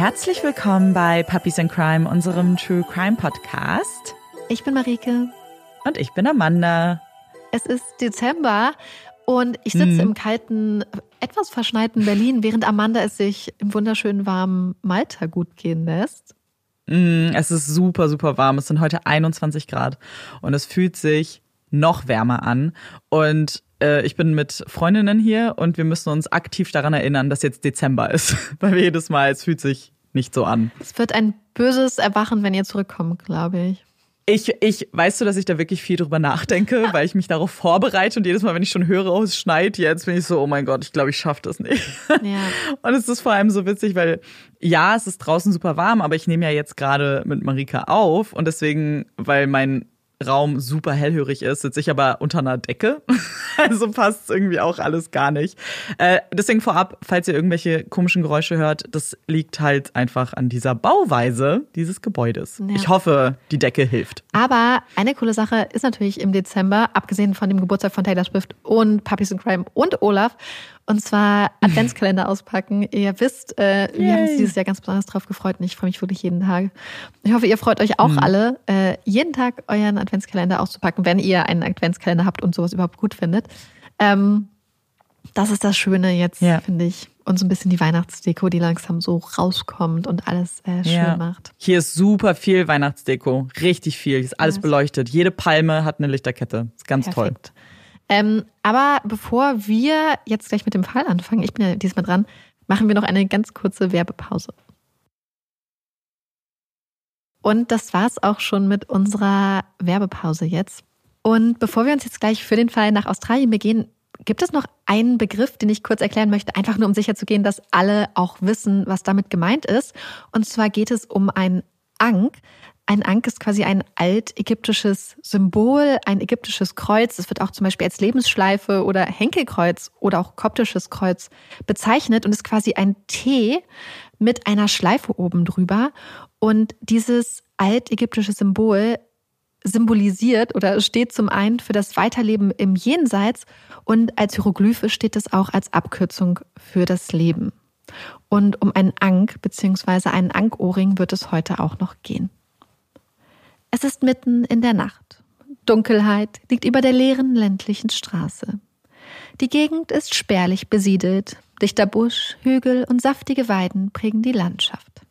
Herzlich willkommen bei Puppies in Crime, unserem True Crime Podcast. Ich bin Marike. Und ich bin Amanda. Es ist Dezember und ich sitze hm. im kalten, etwas verschneiten Berlin, während Amanda es sich im wunderschönen warmen Malta gut gehen lässt. Mm, es ist super, super warm. Es sind heute 21 Grad und es fühlt sich noch wärmer an. Und äh, ich bin mit Freundinnen hier und wir müssen uns aktiv daran erinnern, dass jetzt Dezember ist. Weil wir jedes Mal, es fühlt sich nicht so an. Es wird ein böses Erwachen, wenn ihr zurückkommt, glaube ich. Ich, ich, weißt du, dass ich da wirklich viel drüber nachdenke, weil ich mich darauf vorbereite und jedes Mal, wenn ich schon höre, oh, es schneit jetzt, bin ich so, oh mein Gott, ich glaube, ich schaffe das nicht. Ja. Und es ist vor allem so witzig, weil ja, es ist draußen super warm, aber ich nehme ja jetzt gerade mit Marika auf und deswegen, weil mein Raum super hellhörig ist, sitze ich aber unter einer Decke. also passt irgendwie auch alles gar nicht. Äh, deswegen vorab, falls ihr irgendwelche komischen Geräusche hört, das liegt halt einfach an dieser Bauweise dieses Gebäudes. Ja. Ich hoffe, die Decke hilft. Aber eine coole Sache ist natürlich im Dezember, abgesehen von dem Geburtstag von Taylor Swift und Puppies in Crime und Olaf, und zwar Adventskalender auspacken. Ihr wisst, äh, wir haben uns dieses Jahr ganz besonders drauf gefreut und ich freue mich wirklich jeden Tag. Ich hoffe, ihr freut euch auch mhm. alle, äh, jeden Tag euren Adventskalender auszupacken, wenn ihr einen Adventskalender habt und sowas überhaupt gut findet. Ähm, das ist das Schöne jetzt, ja. finde ich. Und so ein bisschen die Weihnachtsdeko, die langsam so rauskommt und alles äh, schön ja. macht. Hier ist super viel Weihnachtsdeko. Richtig viel. Hier ist alles beleuchtet. Jede Palme hat eine Lichterkette. Ist ganz Perfekt. toll. Ähm, aber bevor wir jetzt gleich mit dem Fall anfangen, ich bin ja diesmal dran, machen wir noch eine ganz kurze Werbepause. Und das war's auch schon mit unserer Werbepause jetzt. Und bevor wir uns jetzt gleich für den Fall nach Australien begehen, gibt es noch einen Begriff, den ich kurz erklären möchte, einfach nur um sicherzugehen, dass alle auch wissen, was damit gemeint ist. Und zwar geht es um ein Ankh. Ein Ankh ist quasi ein altägyptisches Symbol, ein ägyptisches Kreuz. Es wird auch zum Beispiel als Lebensschleife oder Henkelkreuz oder auch koptisches Kreuz bezeichnet und ist quasi ein T mit einer Schleife oben drüber. Und dieses altägyptische Symbol symbolisiert oder steht zum einen für das Weiterleben im Jenseits und als Hieroglyphe steht es auch als Abkürzung für das Leben. Und um einen Ankh bzw. einen Ankohrring wird es heute auch noch gehen. Es ist mitten in der Nacht. Dunkelheit liegt über der leeren ländlichen Straße. Die Gegend ist spärlich besiedelt. Dichter Busch, Hügel und saftige Weiden prägen die Landschaft.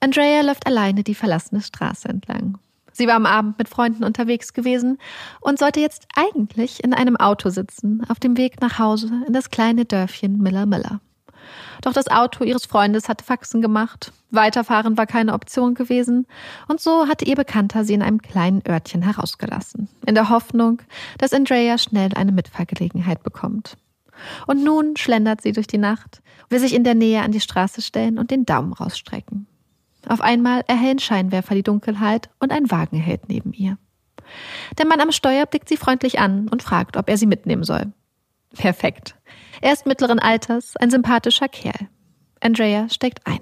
Andrea läuft alleine die verlassene Straße entlang. Sie war am Abend mit Freunden unterwegs gewesen und sollte jetzt eigentlich in einem Auto sitzen, auf dem Weg nach Hause in das kleine Dörfchen Miller Miller. Doch das Auto ihres Freundes hatte Faxen gemacht. Weiterfahren war keine Option gewesen. Und so hatte ihr Bekannter sie in einem kleinen Örtchen herausgelassen. In der Hoffnung, dass Andrea schnell eine Mitfahrgelegenheit bekommt. Und nun schlendert sie durch die Nacht, will sich in der Nähe an die Straße stellen und den Daumen rausstrecken. Auf einmal erhellen Scheinwerfer die Dunkelheit und ein Wagen hält neben ihr. Der Mann am Steuer blickt sie freundlich an und fragt, ob er sie mitnehmen soll. Perfekt. Er ist mittleren Alters, ein sympathischer Kerl. Andrea steigt ein.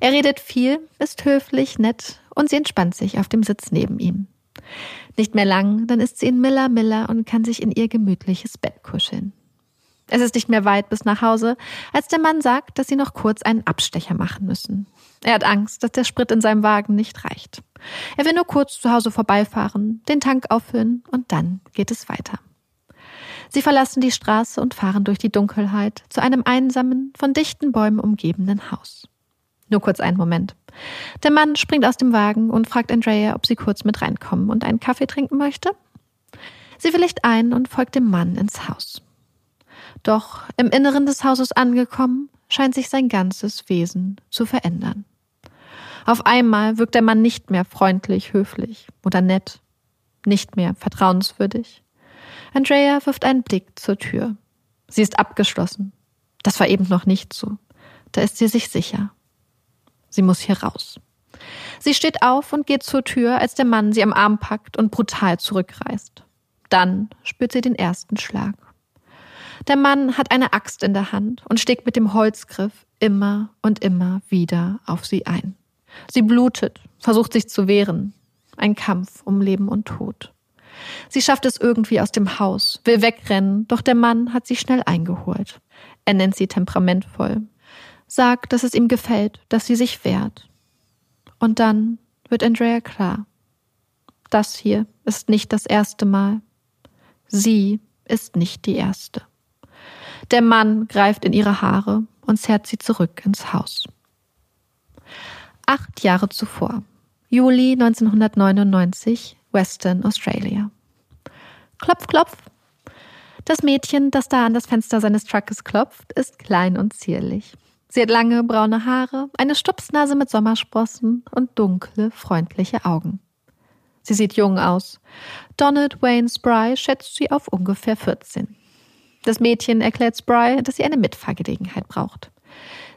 Er redet viel, ist höflich, nett und sie entspannt sich auf dem Sitz neben ihm. Nicht mehr lang, dann ist sie in Miller Miller und kann sich in ihr gemütliches Bett kuscheln. Es ist nicht mehr weit bis nach Hause, als der Mann sagt, dass sie noch kurz einen Abstecher machen müssen. Er hat Angst, dass der Sprit in seinem Wagen nicht reicht. Er will nur kurz zu Hause vorbeifahren, den Tank auffüllen und dann geht es weiter. Sie verlassen die Straße und fahren durch die Dunkelheit zu einem einsamen, von dichten Bäumen umgebenen Haus. Nur kurz einen Moment. Der Mann springt aus dem Wagen und fragt Andrea, ob sie kurz mit reinkommen und einen Kaffee trinken möchte. Sie willigt ein und folgt dem Mann ins Haus. Doch im Inneren des Hauses angekommen, scheint sich sein ganzes Wesen zu verändern. Auf einmal wirkt der Mann nicht mehr freundlich, höflich oder nett, nicht mehr vertrauenswürdig. Andrea wirft einen Blick zur Tür. Sie ist abgeschlossen. Das war eben noch nicht so. Da ist sie sich sicher. Sie muss hier raus. Sie steht auf und geht zur Tür, als der Mann sie am Arm packt und brutal zurückreißt. Dann spürt sie den ersten Schlag. Der Mann hat eine Axt in der Hand und steckt mit dem Holzgriff immer und immer wieder auf sie ein. Sie blutet, versucht sich zu wehren. Ein Kampf um Leben und Tod. Sie schafft es irgendwie aus dem Haus, will wegrennen, doch der Mann hat sie schnell eingeholt. Er nennt sie temperamentvoll. sagt, dass es ihm gefällt, dass sie sich wehrt. Und dann wird Andrea klar. Das hier ist nicht das erste Mal. Sie ist nicht die erste. Der Mann greift in ihre Haare und zerrt sie zurück ins Haus. Acht Jahre zuvor, Juli 1999, Western Australia. Klopf, klopf. Das Mädchen, das da an das Fenster seines Truckes klopft, ist klein und zierlich. Sie hat lange braune Haare, eine Stupsnase mit Sommersprossen und dunkle, freundliche Augen. Sie sieht jung aus. Donald Wayne Spry schätzt sie auf ungefähr 14. Das Mädchen erklärt Spry, dass sie eine Mitfahrgelegenheit braucht.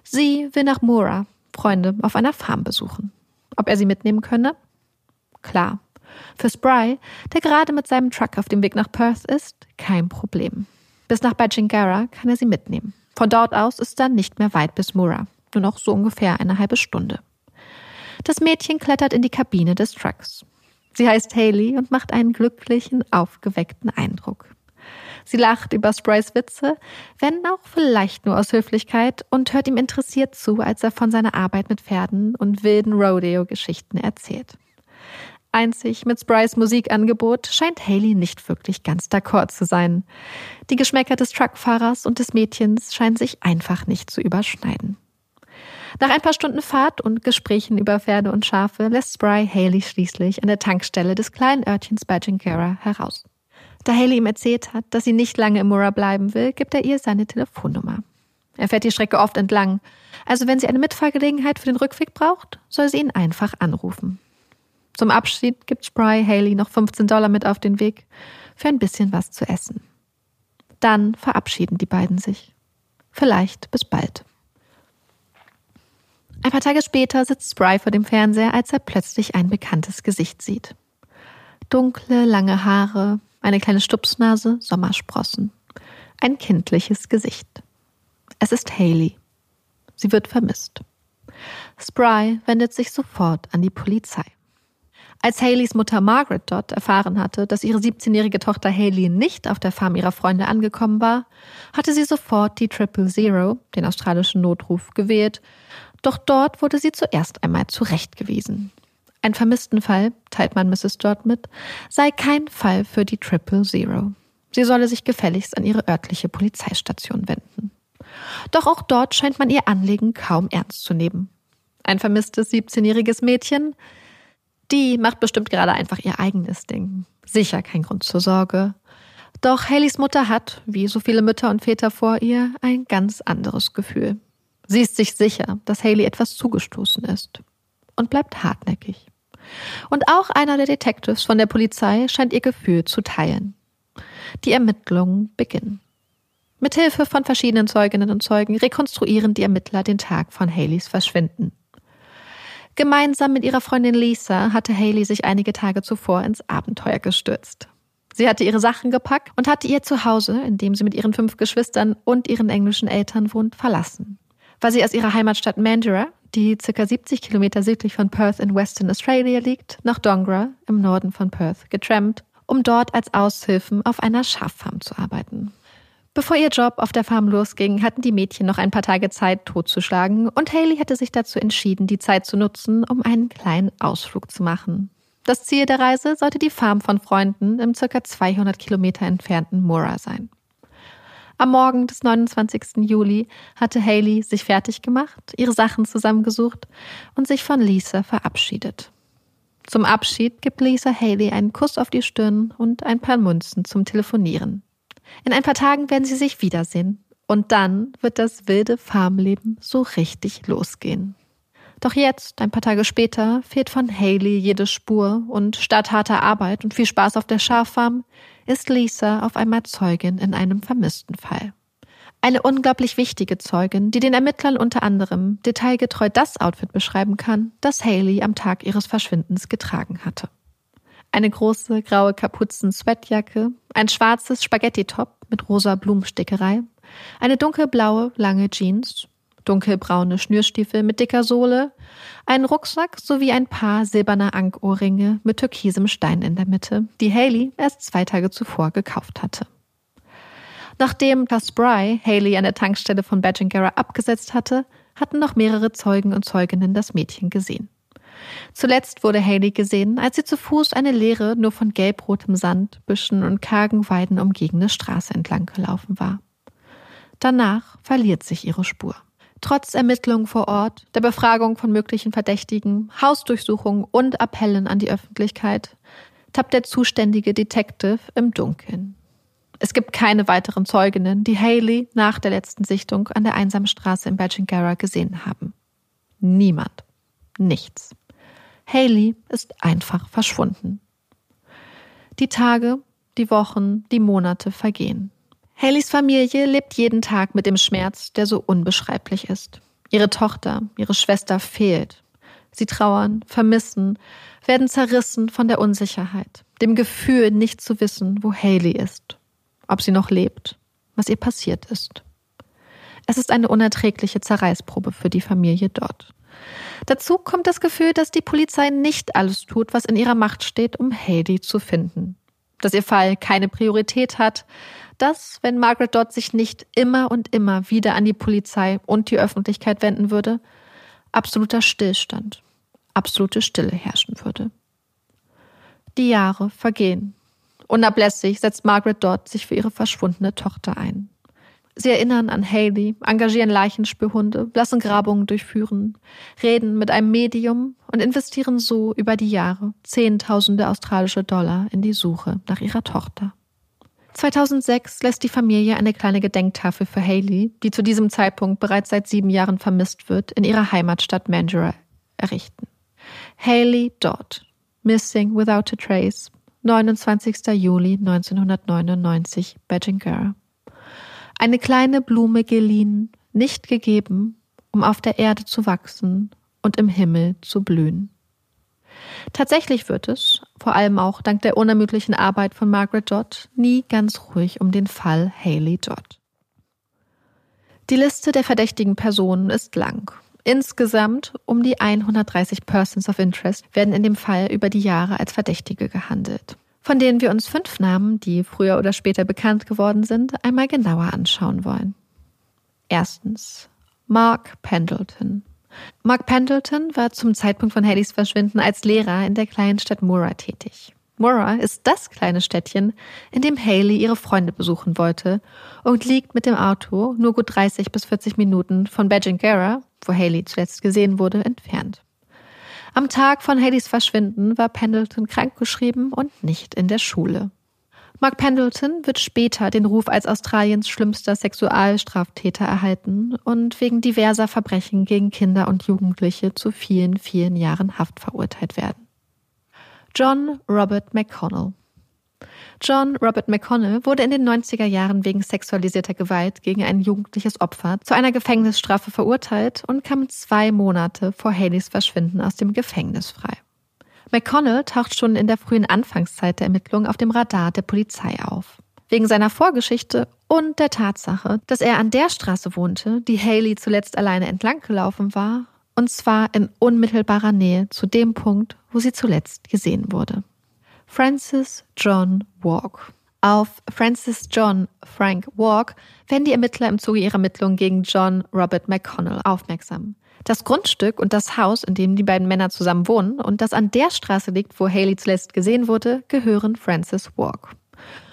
Sie will nach Moora, Freunde auf einer Farm besuchen. Ob er sie mitnehmen könne? Klar. Für Spry, der gerade mit seinem Truck auf dem Weg nach Perth ist, kein Problem. Bis nach Badgingarra kann er sie mitnehmen. Von dort aus ist dann nicht mehr weit bis Moora, nur noch so ungefähr eine halbe Stunde. Das Mädchen klettert in die Kabine des Trucks. Sie heißt Haley und macht einen glücklichen, aufgeweckten Eindruck. Sie lacht über Sprys Witze, wenn auch vielleicht nur aus Höflichkeit, und hört ihm interessiert zu, als er von seiner Arbeit mit Pferden und wilden Rodeo-Geschichten erzählt. Einzig mit Sprys Musikangebot scheint Haley nicht wirklich ganz d'accord zu sein. Die Geschmäcker des Truckfahrers und des Mädchens scheinen sich einfach nicht zu überschneiden. Nach ein paar Stunden Fahrt und Gesprächen über Pferde und Schafe lässt Spry Haley schließlich an der Tankstelle des kleinen Örtchens Badgingarra heraus. Da Haley ihm erzählt hat, dass sie nicht lange im Murrah bleiben will, gibt er ihr seine Telefonnummer. Er fährt die Strecke oft entlang, also wenn sie eine Mitfahrgelegenheit für den Rückweg braucht, soll sie ihn einfach anrufen. Zum Abschied gibt Spry Haley noch 15 Dollar mit auf den Weg für ein bisschen was zu essen. Dann verabschieden die beiden sich. Vielleicht bis bald. Ein paar Tage später sitzt Spry vor dem Fernseher, als er plötzlich ein bekanntes Gesicht sieht. Dunkle, lange Haare, eine kleine Stupsnase, Sommersprossen. Ein kindliches Gesicht. Es ist Haley. Sie wird vermisst. Spry wendet sich sofort an die Polizei. Als Haleys Mutter Margaret dort erfahren hatte, dass ihre 17-jährige Tochter Haley nicht auf der Farm ihrer Freunde angekommen war, hatte sie sofort die Triple Zero, den australischen Notruf, gewählt doch dort wurde sie zuerst einmal zurechtgewiesen. Ein Vermisstenfall, teilt man Mrs. dort mit, sei kein Fall für die Triple Zero. Sie solle sich gefälligst an ihre örtliche Polizeistation wenden. Doch auch dort scheint man ihr Anliegen kaum ernst zu nehmen. Ein vermisstes 17-jähriges Mädchen, die macht bestimmt gerade einfach ihr eigenes Ding. Sicher kein Grund zur Sorge. Doch Haleys Mutter hat, wie so viele Mütter und Väter vor ihr, ein ganz anderes Gefühl. Sie ist sich sicher, dass Haley etwas zugestoßen ist und bleibt hartnäckig. Und auch einer der Detectives von der Polizei scheint ihr Gefühl zu teilen. Die Ermittlungen beginnen. Mithilfe von verschiedenen Zeuginnen und Zeugen rekonstruieren die Ermittler den Tag von Haleys Verschwinden. Gemeinsam mit ihrer Freundin Lisa hatte Haley sich einige Tage zuvor ins Abenteuer gestürzt. Sie hatte ihre Sachen gepackt und hatte ihr Zuhause, in dem sie mit ihren fünf Geschwistern und ihren englischen Eltern wohnt, verlassen war sie aus ihrer Heimatstadt Mandurah, die ca. 70 Kilometer südlich von Perth in Western Australia liegt, nach Dongra im Norden von Perth getrampt, um dort als Aushilfen auf einer Schaffarm zu arbeiten. Bevor ihr Job auf der Farm losging, hatten die Mädchen noch ein paar Tage Zeit, totzuschlagen, und Haley hatte sich dazu entschieden, die Zeit zu nutzen, um einen kleinen Ausflug zu machen. Das Ziel der Reise sollte die Farm von Freunden im ca. 200 Kilometer entfernten Moora sein. Am Morgen des 29. Juli hatte Haley sich fertig gemacht, ihre Sachen zusammengesucht und sich von Lisa verabschiedet. Zum Abschied gibt Lisa Haley einen Kuss auf die Stirn und ein paar Münzen zum Telefonieren. In ein paar Tagen werden sie sich wiedersehen und dann wird das wilde Farmleben so richtig losgehen. Doch jetzt, ein paar Tage später, fehlt von Haley jede Spur und statt harter Arbeit und viel Spaß auf der Schaffarm ist Lisa auf einmal Zeugin in einem vermissten Fall. Eine unglaublich wichtige Zeugin, die den Ermittlern unter anderem detailgetreu das Outfit beschreiben kann, das Haley am Tag ihres Verschwindens getragen hatte. Eine große graue Kapuzen-Sweatjacke, ein schwarzes Spaghetti-Top mit rosa Blumenstickerei, eine dunkelblaue lange Jeans, dunkelbraune Schnürstiefel mit dicker Sohle, einen Rucksack sowie ein paar silberner Ankohrringe mit türkisem Stein in der Mitte, die Haley erst zwei Tage zuvor gekauft hatte. Nachdem Spry Haley an der Tankstelle von Badgingarra abgesetzt hatte, hatten noch mehrere Zeugen und Zeuginnen das Mädchen gesehen. Zuletzt wurde Haley gesehen, als sie zu Fuß eine leere, nur von gelbrotem Sand, Büschen und kargen Weiden umgebene Straße entlang gelaufen war. Danach verliert sich ihre Spur. Trotz Ermittlungen vor Ort, der Befragung von möglichen Verdächtigen, Hausdurchsuchungen und Appellen an die Öffentlichkeit tappt der zuständige Detective im Dunkeln. Es gibt keine weiteren Zeuginnen, die Haley nach der letzten Sichtung an der einsamen Straße in Badgingara gesehen haben. Niemand. Nichts. Haley ist einfach verschwunden. Die Tage, die Wochen, die Monate vergehen. Haleys Familie lebt jeden Tag mit dem Schmerz, der so unbeschreiblich ist. Ihre Tochter, ihre Schwester fehlt. Sie trauern, vermissen, werden zerrissen von der Unsicherheit, dem Gefühl, nicht zu wissen, wo Haley ist, ob sie noch lebt, was ihr passiert ist. Es ist eine unerträgliche Zerreißprobe für die Familie dort. Dazu kommt das Gefühl, dass die Polizei nicht alles tut, was in ihrer Macht steht, um Haley zu finden. Dass ihr Fall keine Priorität hat, dass, wenn Margaret Dodd sich nicht immer und immer wieder an die Polizei und die Öffentlichkeit wenden würde, absoluter Stillstand, absolute Stille herrschen würde. Die Jahre vergehen. Unablässig setzt Margaret Dodd sich für ihre verschwundene Tochter ein. Sie erinnern an Haley, engagieren Leichenspürhunde, lassen Grabungen durchführen, reden mit einem Medium und investieren so über die Jahre Zehntausende australische Dollar in die Suche nach ihrer Tochter. 2006 lässt die Familie eine kleine Gedenktafel für Haley, die zu diesem Zeitpunkt bereits seit sieben Jahren vermisst wird, in ihrer Heimatstadt Mandurah errichten. Haley Dodd, Missing Without a Trace, 29. Juli 1999, Badgingar. Eine kleine Blume geliehen, nicht gegeben, um auf der Erde zu wachsen und im Himmel zu blühen. Tatsächlich wird es, vor allem auch dank der unermüdlichen Arbeit von Margaret Dodd, nie ganz ruhig um den Fall Haley Dodd. Die Liste der verdächtigen Personen ist lang. Insgesamt um die 130 Persons of Interest werden in dem Fall über die Jahre als Verdächtige gehandelt von denen wir uns fünf Namen, die früher oder später bekannt geworden sind, einmal genauer anschauen wollen. Erstens Mark Pendleton. Mark Pendleton war zum Zeitpunkt von Haleys Verschwinden als Lehrer in der kleinen Stadt Murrah tätig. Murrah ist das kleine Städtchen, in dem Haley ihre Freunde besuchen wollte und liegt mit dem Auto nur gut 30 bis 40 Minuten von Badgingara, wo Haley zuletzt gesehen wurde, entfernt. Am Tag von Haleys Verschwinden war Pendleton krankgeschrieben und nicht in der Schule. Mark Pendleton wird später den Ruf als Australiens schlimmster Sexualstraftäter erhalten und wegen diverser Verbrechen gegen Kinder und Jugendliche zu vielen, vielen Jahren Haft verurteilt werden. John Robert McConnell John Robert McConnell wurde in den 90er Jahren wegen sexualisierter Gewalt gegen ein jugendliches Opfer zu einer Gefängnisstrafe verurteilt und kam zwei Monate vor Haleys Verschwinden aus dem Gefängnis frei. McConnell taucht schon in der frühen Anfangszeit der Ermittlungen auf dem Radar der Polizei auf. Wegen seiner Vorgeschichte und der Tatsache, dass er an der Straße wohnte, die Haley zuletzt alleine entlang gelaufen war, und zwar in unmittelbarer Nähe zu dem Punkt, wo sie zuletzt gesehen wurde. Francis John Walk. Auf Francis John Frank Walk werden die Ermittler im Zuge ihrer Ermittlungen gegen John Robert McConnell aufmerksam. Das Grundstück und das Haus, in dem die beiden Männer zusammen wohnen und das an der Straße liegt, wo Haley zuletzt gesehen wurde, gehören Francis Walk.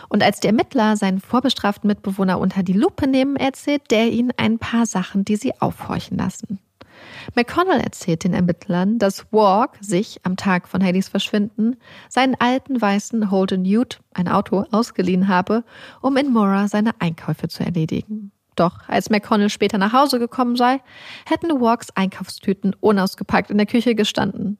Und als die Ermittler seinen vorbestraften Mitbewohner unter die Lupe nehmen, erzählt der ihnen ein paar Sachen, die sie aufhorchen lassen. McConnell erzählt den Ermittlern, dass Walk sich am Tag von Haleys Verschwinden seinen alten weißen Holden Ute, ein Auto, ausgeliehen habe, um in Mora seine Einkäufe zu erledigen. Doch als McConnell später nach Hause gekommen sei, hätten Walks Einkaufstüten unausgepackt in der Küche gestanden.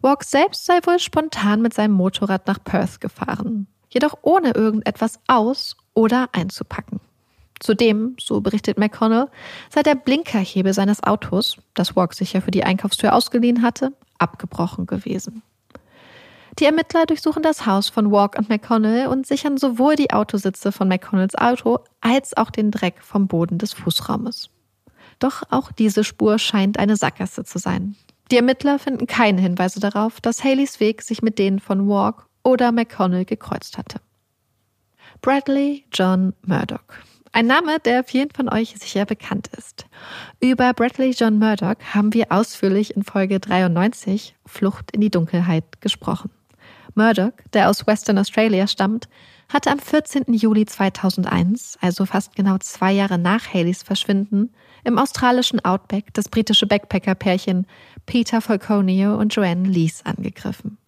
Walk selbst sei wohl spontan mit seinem Motorrad nach Perth gefahren, jedoch ohne irgendetwas aus- oder einzupacken. Zudem, so berichtet McConnell, sei der Blinkerhebel seines Autos, das Walk sich ja für die Einkaufstür ausgeliehen hatte, abgebrochen gewesen. Die Ermittler durchsuchen das Haus von Walk und McConnell und sichern sowohl die Autositze von McConnells Auto als auch den Dreck vom Boden des Fußraumes. Doch auch diese Spur scheint eine Sackgasse zu sein. Die Ermittler finden keine Hinweise darauf, dass Haleys Weg sich mit denen von Walk oder McConnell gekreuzt hatte. Bradley John Murdoch Ein Name, der vielen von euch sicher bekannt ist. Über Bradley John Murdoch haben wir ausführlich in Folge 93 Flucht in die Dunkelheit gesprochen. Murdoch, der aus Western Australia stammt, hatte am 14. Juli 2001, also fast genau zwei Jahre nach Haleys Verschwinden, im australischen Outback das britische Backpacker-Pärchen Peter Falconio und Joanne Lees angegriffen.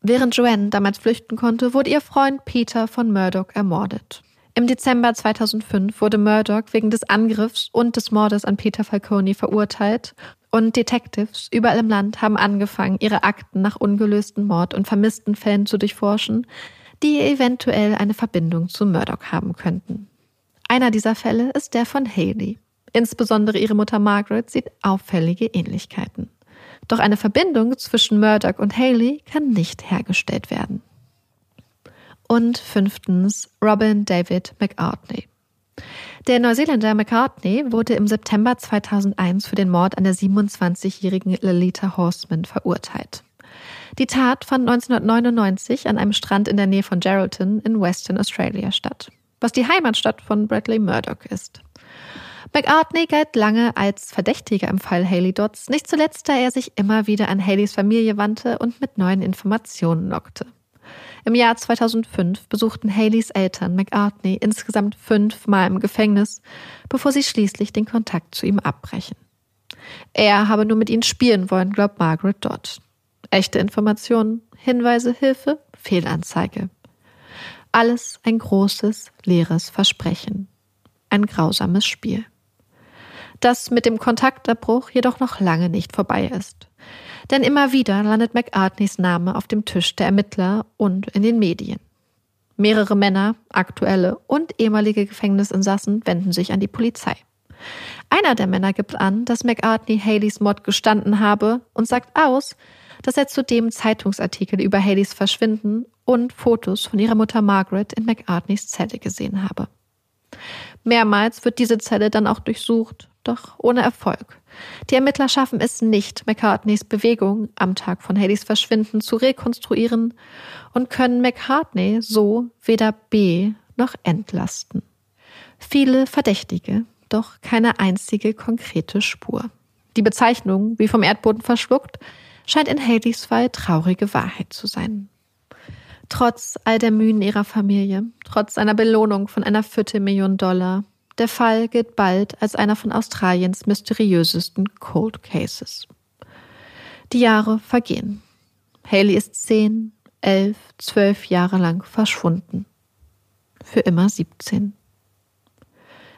Während Joanne damals flüchten konnte, wurde ihr Freund Peter von Murdoch ermordet. Im Dezember 2005 wurde Murdoch wegen des Angriffs und des Mordes an Peter Falcone verurteilt und Detectives überall im Land haben angefangen, ihre Akten nach ungelösten Mord- und vermissten Fällen zu durchforschen, die eventuell eine Verbindung zu Murdoch haben könnten. Einer dieser Fälle ist der von Haley. Insbesondere ihre Mutter Margaret sieht auffällige Ähnlichkeiten. Doch eine Verbindung zwischen Murdoch und Haley kann nicht hergestellt werden. Und fünftens Robin David McArtney. Der Neuseeländer McCartney wurde im September 2001 für den Mord an der 27-jährigen Lolita Horseman verurteilt. Die Tat fand 1999 an einem Strand in der Nähe von Geraldton in Western Australia statt, was die Heimatstadt von Bradley Murdoch ist. McArtney galt lange als Verdächtiger im Fall Haley Dodds, nicht zuletzt, da er sich immer wieder an Haleys Familie wandte und mit neuen Informationen lockte. Im Jahr 2005 besuchten Haleys Eltern McArtney insgesamt fünfmal im Gefängnis, bevor sie schließlich den Kontakt zu ihm abbrechen. Er habe nur mit ihnen spielen wollen, glaubt Margaret Dodd. Echte Informationen, Hinweise, Hilfe, Fehlanzeige. Alles ein großes, leeres Versprechen. Ein grausames Spiel das mit dem Kontaktabbruch jedoch noch lange nicht vorbei ist. Denn immer wieder landet McArtneys Name auf dem Tisch der Ermittler und in den Medien. Mehrere Männer, aktuelle und ehemalige Gefängnisinsassen wenden sich an die Polizei. Einer der Männer gibt an, dass McArtney Haleys Mord gestanden habe und sagt aus, dass er zudem Zeitungsartikel über Haleys Verschwinden und Fotos von ihrer Mutter Margaret in McArtneys Zelle gesehen habe. Mehrmals wird diese Zelle dann auch durchsucht, doch ohne Erfolg. Die Ermittler schaffen es nicht, McCartneys Bewegung am Tag von Haleys Verschwinden zu rekonstruieren und können McCartney so weder B noch entlasten. Viele Verdächtige, doch keine einzige konkrete Spur. Die Bezeichnung, wie vom Erdboden verschluckt, scheint in Haleys Fall traurige Wahrheit zu sein. Trotz all der Mühen ihrer Familie, trotz einer Belohnung von einer Viertelmillion Dollar, der Fall gilt bald als einer von Australiens mysteriösesten Cold Cases. Die Jahre vergehen. Haley ist zehn, elf, zwölf Jahre lang verschwunden. Für immer 17.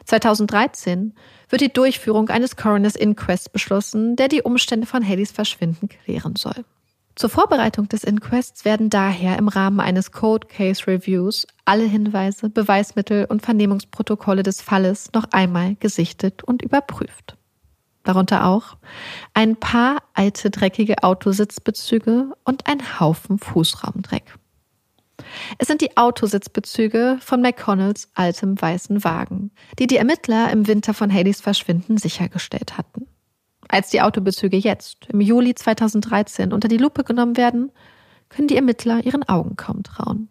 2013 wird die Durchführung eines Coroner's Inquest beschlossen, der die Umstände von Haleys Verschwinden klären soll. Zur Vorbereitung des Inquests werden daher im Rahmen eines Cold Case Reviews alle Hinweise, Beweismittel und Vernehmungsprotokolle des Falles noch einmal gesichtet und überprüft. Darunter auch ein paar alte dreckige Autositzbezüge und ein Haufen Fußraumdreck. Es sind die Autositzbezüge von McConnells altem weißen Wagen, die die Ermittler im Winter von Haleys Verschwinden sichergestellt hatten. Als die Autobezüge jetzt, im Juli 2013, unter die Lupe genommen werden, können die Ermittler ihren Augen kaum trauen.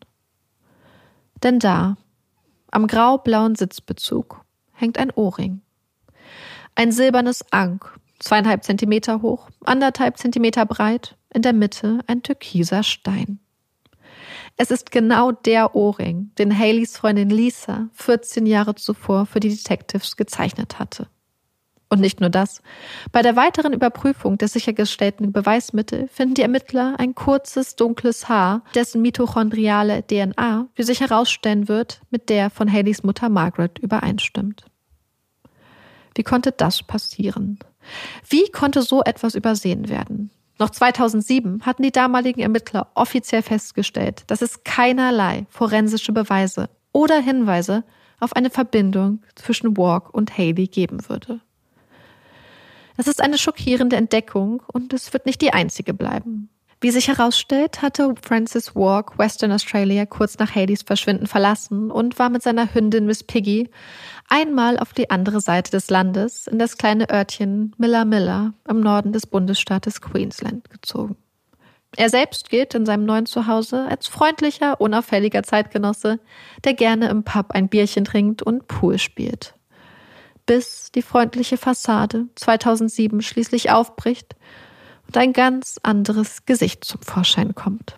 Denn da, am grau-blauen Sitzbezug, hängt ein Ohrring. Ein silbernes Ank, zweieinhalb Zentimeter hoch, anderthalb Zentimeter breit, in der Mitte ein türkiser Stein. Es ist genau der Ohrring, den Haleys Freundin Lisa 14 Jahre zuvor für die Detectives gezeichnet hatte. Und nicht nur das. Bei der weiteren Überprüfung der sichergestellten Beweismittel finden die Ermittler ein kurzes, dunkles Haar, dessen mitochondriale DNA, wie sich herausstellen wird, mit der von Haleys Mutter Margaret übereinstimmt. Wie konnte das passieren? Wie konnte so etwas übersehen werden? Noch 2007 hatten die damaligen Ermittler offiziell festgestellt, dass es keinerlei forensische Beweise oder Hinweise auf eine Verbindung zwischen Walk und Haley geben würde. Das ist eine schockierende Entdeckung und es wird nicht die einzige bleiben. Wie sich herausstellt, hatte Francis Walk Western Australia kurz nach Haleys Verschwinden verlassen und war mit seiner Hündin Miss Piggy einmal auf die andere Seite des Landes in das kleine Örtchen Miller Miller im Norden des Bundesstaates Queensland gezogen. Er selbst gilt in seinem neuen Zuhause als freundlicher, unauffälliger Zeitgenosse, der gerne im Pub ein Bierchen trinkt und Pool spielt. Bis die freundliche Fassade 2007 schließlich aufbricht und ein ganz anderes Gesicht zum Vorschein kommt.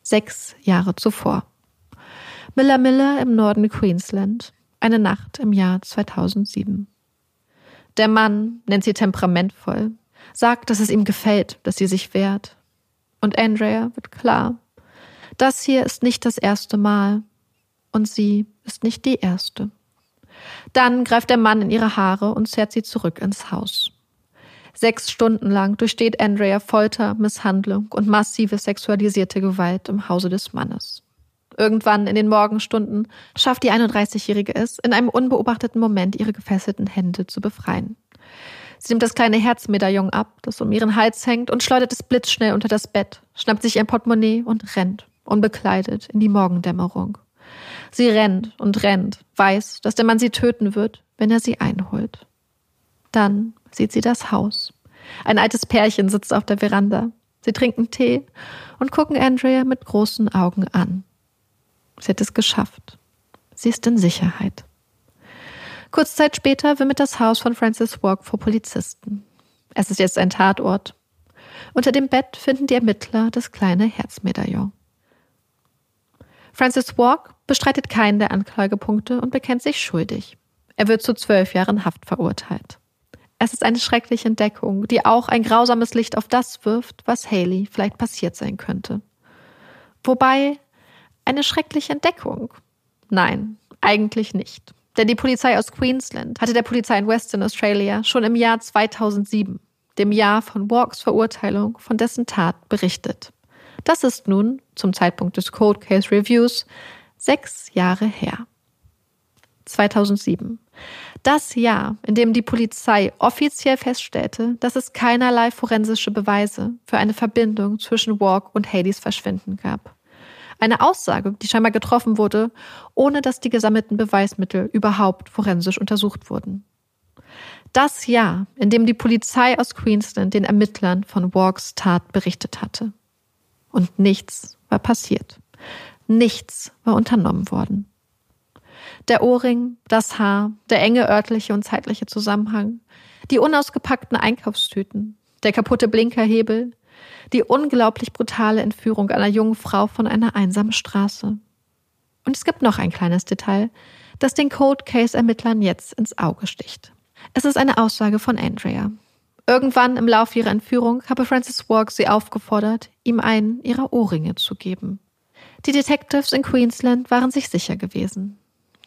Sechs Jahre zuvor. Miller Miller im Norden Queensland, eine Nacht im Jahr 2007. Der Mann nennt sie temperamentvoll, sagt, dass es ihm gefällt, dass sie sich wehrt, und Andrea wird klar. Das hier ist nicht das erste Mal. Und sie ist nicht die erste. Dann greift der Mann in ihre Haare und zerrt sie zurück ins Haus. Sechs Stunden lang durchsteht Andrea Folter, Misshandlung und massive sexualisierte Gewalt im Hause des Mannes. Irgendwann in den Morgenstunden schafft die 31-Jährige es, in einem unbeobachteten Moment ihre gefesselten Hände zu befreien. Sie nimmt das kleine Herzmedaillon ab, das um ihren Hals hängt, und schleudert es blitzschnell unter das Bett, schnappt sich ein Portemonnaie und rennt, unbekleidet, in die Morgendämmerung. Sie rennt und rennt, weiß, dass der Mann sie töten wird, wenn er sie einholt. Dann sieht sie das Haus. Ein altes Pärchen sitzt auf der Veranda. Sie trinken Tee und gucken Andrea mit großen Augen an. Sie hat es geschafft. Sie ist in Sicherheit. Kurz Zeit später wimmelt das Haus von Francis Walk vor Polizisten. Es ist jetzt ein Tatort. Unter dem Bett finden die Ermittler das kleine Herzmedaillon. Francis Walk bestreitet keinen der Anklagepunkte und bekennt sich schuldig. Er wird zu zwölf Jahren Haft verurteilt. Es ist eine schreckliche Entdeckung, die auch ein grausames Licht auf das wirft, was Haley vielleicht passiert sein könnte. Wobei, eine schreckliche Entdeckung? Nein, eigentlich nicht. Denn die Polizei aus Queensland hatte der Polizei in Western Australia schon im Jahr 2007, dem Jahr von Walks Verurteilung, von dessen Tat berichtet. Das ist nun, zum Zeitpunkt des Cold Case Reviews, sechs Jahre her. 2007. Das Jahr, in dem die Polizei offiziell feststellte, dass es keinerlei forensische Beweise für eine Verbindung zwischen Walk und Hades Verschwinden gab. Eine Aussage, die scheinbar getroffen wurde, ohne dass die gesammelten Beweismittel überhaupt forensisch untersucht wurden. Das Jahr, in dem die Polizei aus Queensland den Ermittlern von Walks Tat berichtet hatte. Und nichts war passiert. Nichts war unternommen worden. Der Ohrring, das Haar, der enge örtliche und zeitliche Zusammenhang, die unausgepackten Einkaufstüten, der kaputte Blinkerhebel, die unglaublich brutale Entführung einer jungen Frau von einer einsamen Straße. Und es gibt noch ein kleines Detail, das den Cold Case Ermittlern jetzt ins Auge sticht. Es ist eine Aussage von Andrea. Irgendwann im Laufe ihrer Entführung habe Francis Walk sie aufgefordert, ihm einen ihrer Ohrringe zu geben. Die Detectives in Queensland waren sich sicher gewesen.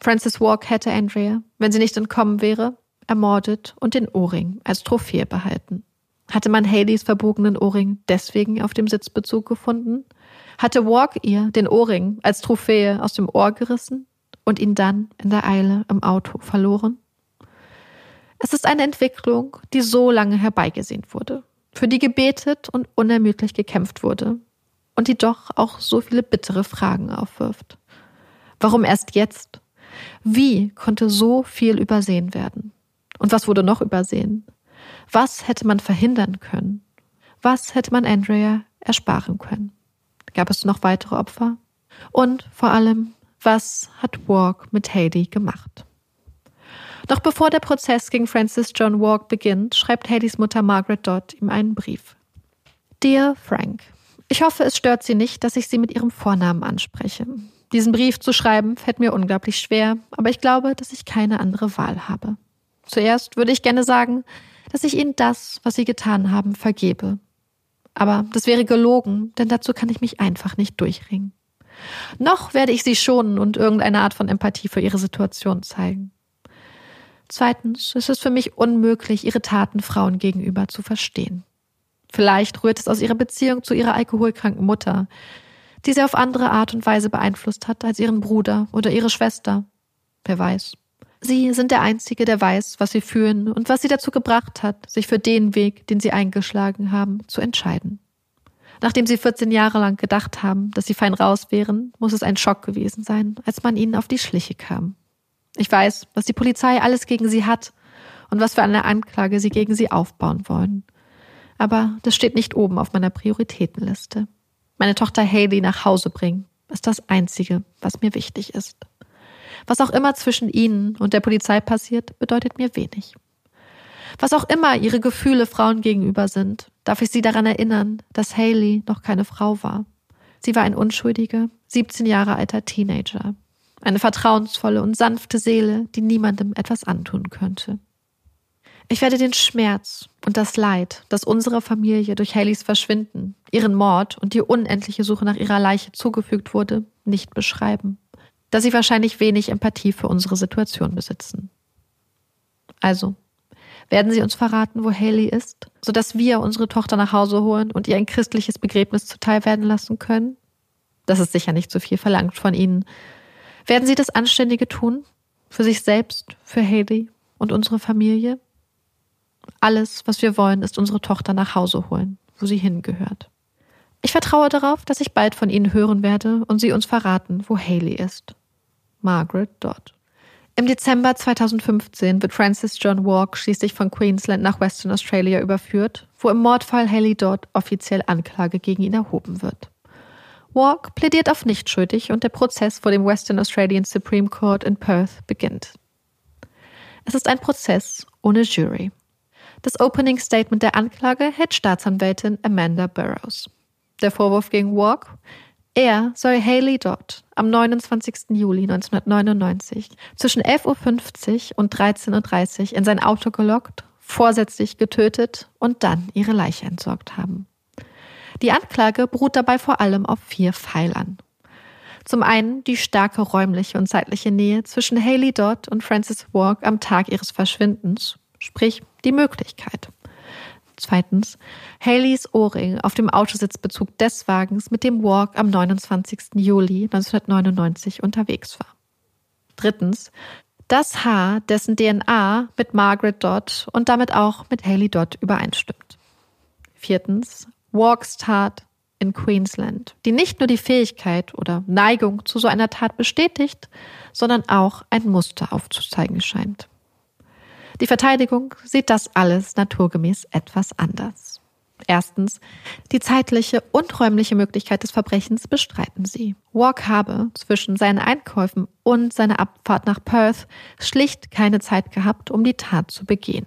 Francis Walk hätte Andrea, wenn sie nicht entkommen wäre, ermordet und den Ohrring als Trophäe behalten. Hatte man Haleys verbogenen Ohrring deswegen auf dem Sitzbezug gefunden? Hatte Walk ihr den Ohrring als Trophäe aus dem Ohr gerissen und ihn dann in der Eile im Auto verloren? Es ist eine Entwicklung, die so lange herbeigesehnt wurde, für die gebetet und unermüdlich gekämpft wurde und die doch auch so viele bittere Fragen aufwirft. Warum erst jetzt? Wie konnte so viel übersehen werden? Und was wurde noch übersehen? Was hätte man verhindern können? Was hätte man Andrea ersparen können? Gab es noch weitere Opfer? Und vor allem, was hat Walk mit Haley gemacht? Noch bevor der Prozess gegen Francis John Walk beginnt, schreibt Haleys Mutter Margaret Dodd ihm einen Brief. Dear Frank, ich hoffe, es stört Sie nicht, dass ich Sie mit Ihrem Vornamen anspreche. Diesen Brief zu schreiben fällt mir unglaublich schwer, aber ich glaube, dass ich keine andere Wahl habe. Zuerst würde ich gerne sagen, dass ich ihnen das, was sie getan haben, vergebe. Aber das wäre gelogen, denn dazu kann ich mich einfach nicht durchringen. Noch werde ich sie schonen und irgendeine Art von Empathie für ihre Situation zeigen. Zweitens ist es für mich unmöglich, ihre Taten Frauen gegenüber zu verstehen. Vielleicht rührt es aus ihrer Beziehung zu ihrer alkoholkranken Mutter, die sie auf andere Art und Weise beeinflusst hat als ihren Bruder oder ihre Schwester. Wer weiß. Sie sind der Einzige, der weiß, was sie fühlen und was sie dazu gebracht hat, sich für den Weg, den sie eingeschlagen haben, zu entscheiden. Nachdem sie 14 Jahre lang gedacht haben, dass sie fein raus wären, muss es ein Schock gewesen sein, als man ihnen auf die Schliche kam. Ich weiß, was die Polizei alles gegen sie hat und was für eine Anklage sie gegen sie aufbauen wollen. Aber das steht nicht oben auf meiner Prioritätenliste. Meine Tochter Haley nach Hause bringen, ist das Einzige, was mir wichtig ist. Was auch immer zwischen ihnen und der Polizei passiert, bedeutet mir wenig. Was auch immer ihre Gefühle Frauen gegenüber sind, darf ich sie daran erinnern, dass Haley noch keine Frau war. Sie war ein unschuldiger, 17 Jahre alter Teenager. Eine vertrauensvolle und sanfte Seele, die niemandem etwas antun könnte. Ich werde den Schmerz und das Leid, das unserer Familie durch Haleys Verschwinden, ihren Mord und die unendliche Suche nach ihrer Leiche zugefügt wurde, nicht beschreiben, da sie wahrscheinlich wenig Empathie für unsere Situation besitzen. Also, werden Sie uns verraten, wo Haley ist, sodass wir unsere Tochter nach Hause holen und ihr ein christliches Begräbnis zuteil werden lassen können? Das ist sicher nicht so viel verlangt von Ihnen. Werden Sie das Anständige tun? Für sich selbst, für Haley und unsere Familie? Alles, was wir wollen, ist unsere Tochter nach Hause holen, wo sie hingehört. Ich vertraue darauf, dass ich bald von Ihnen hören werde und Sie uns verraten, wo Haley ist. Margaret Dodd. Im Dezember 2015 wird Francis John Walk schließlich von Queensland nach Western Australia überführt, wo im Mordfall Haley Dodd offiziell Anklage gegen ihn erhoben wird. Walk plädiert auf nicht schuldig und der Prozess vor dem Western Australian Supreme Court in Perth beginnt. Es ist ein Prozess ohne Jury. Das Opening Statement der Anklage hält Staatsanwältin Amanda Burrows. Der Vorwurf gegen Walk? Er soll Haley Dodd am 29. Juli 1999 zwischen 11.50 Uhr und 13.30 Uhr in sein Auto gelockt, vorsätzlich getötet und dann ihre Leiche entsorgt haben. Die Anklage beruht dabei vor allem auf vier Pfeilern. Zum einen die starke räumliche und zeitliche Nähe zwischen Haley Dodd und Francis Walk am Tag ihres Verschwindens, sprich die Möglichkeit. Zweitens, Haleys Ohrring auf dem Autositzbezug des Wagens, mit dem Walk am 29. Juli 1999 unterwegs war. Drittens, das Haar, dessen DNA mit Margaret Dodd und damit auch mit Haley Dodd übereinstimmt. Viertens, Walks Tat in Queensland, die nicht nur die Fähigkeit oder Neigung zu so einer Tat bestätigt, sondern auch ein Muster aufzuzeigen scheint. Die Verteidigung sieht das alles naturgemäß etwas anders. Erstens, die zeitliche und räumliche Möglichkeit des Verbrechens bestreiten sie. Walk habe zwischen seinen Einkäufen und seiner Abfahrt nach Perth schlicht keine Zeit gehabt, um die Tat zu begehen.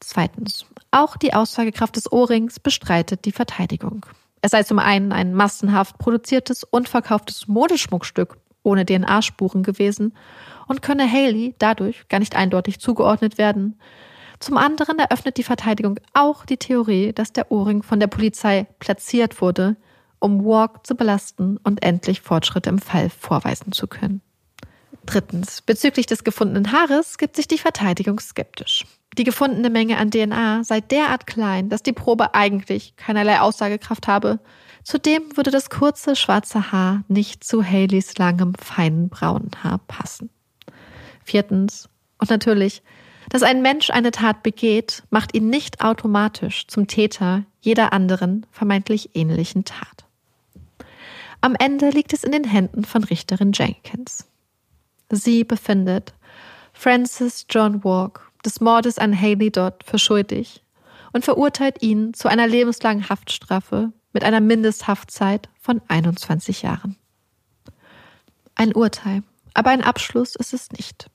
Zweitens, auch die Aussagekraft des Ohrrings bestreitet die Verteidigung. Es sei zum einen ein massenhaft produziertes und verkauftes Modeschmuckstück ohne DNA-Spuren gewesen und könne Haley dadurch gar nicht eindeutig zugeordnet werden. Zum anderen eröffnet die Verteidigung auch die Theorie, dass der Ohrring von der Polizei platziert wurde, um Walk zu belasten und endlich Fortschritte im Fall vorweisen zu können. Drittens, bezüglich des gefundenen Haares gibt sich die Verteidigung skeptisch. Die gefundene Menge an DNA sei derart klein, dass die Probe eigentlich keinerlei Aussagekraft habe. Zudem würde das kurze schwarze Haar nicht zu Haleys langem, feinen braunen Haar passen. Viertens, und natürlich, dass ein Mensch eine Tat begeht, macht ihn nicht automatisch zum Täter jeder anderen vermeintlich ähnlichen Tat. Am Ende liegt es in den Händen von Richterin Jenkins. Sie befindet Francis John Walk des Mordes an Haley Dodd für schuldig und verurteilt ihn zu einer lebenslangen Haftstrafe mit einer Mindesthaftzeit von 21 Jahren. Ein Urteil, aber ein Abschluss ist es nicht.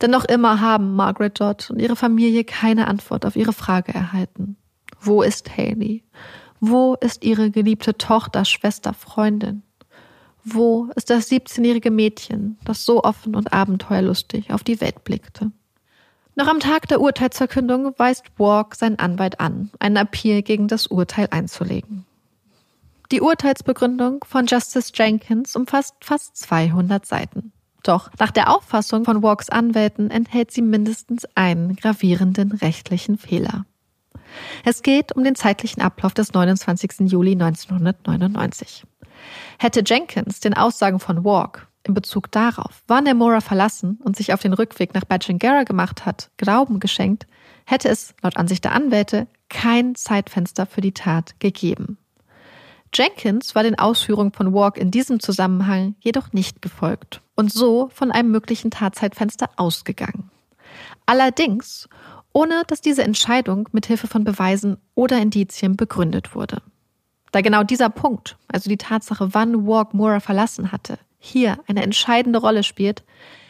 Denn noch immer haben Margaret Dodd und ihre Familie keine Antwort auf ihre Frage erhalten. Wo ist Haley? Wo ist ihre geliebte Tochter, Schwester, Freundin? Wo ist das 17-jährige Mädchen, das so offen und abenteuerlustig auf die Welt blickte? Noch am Tag der Urteilsverkündung weist Walk seinen Anwalt an, einen Appeal gegen das Urteil einzulegen. Die Urteilsbegründung von Justice Jenkins umfasst fast 200 Seiten. Doch nach der Auffassung von Walks Anwälten enthält sie mindestens einen gravierenden rechtlichen Fehler. Es geht um den zeitlichen Ablauf des 29. Juli 1999. Hätte Jenkins den Aussagen von Walk in Bezug darauf, wann er Mora verlassen und sich auf den Rückweg nach Badgingara gemacht hat, Glauben geschenkt, hätte es, laut Ansicht der Anwälte, kein Zeitfenster für die Tat gegeben. Jenkins war den Ausführungen von Walk in diesem Zusammenhang jedoch nicht gefolgt und so von einem möglichen Tatzeitfenster ausgegangen. Allerdings ohne dass diese Entscheidung mit Hilfe von Beweisen oder Indizien begründet wurde. Da genau dieser Punkt, also die Tatsache, wann Walk Moore verlassen hatte, hier eine entscheidende Rolle spielt,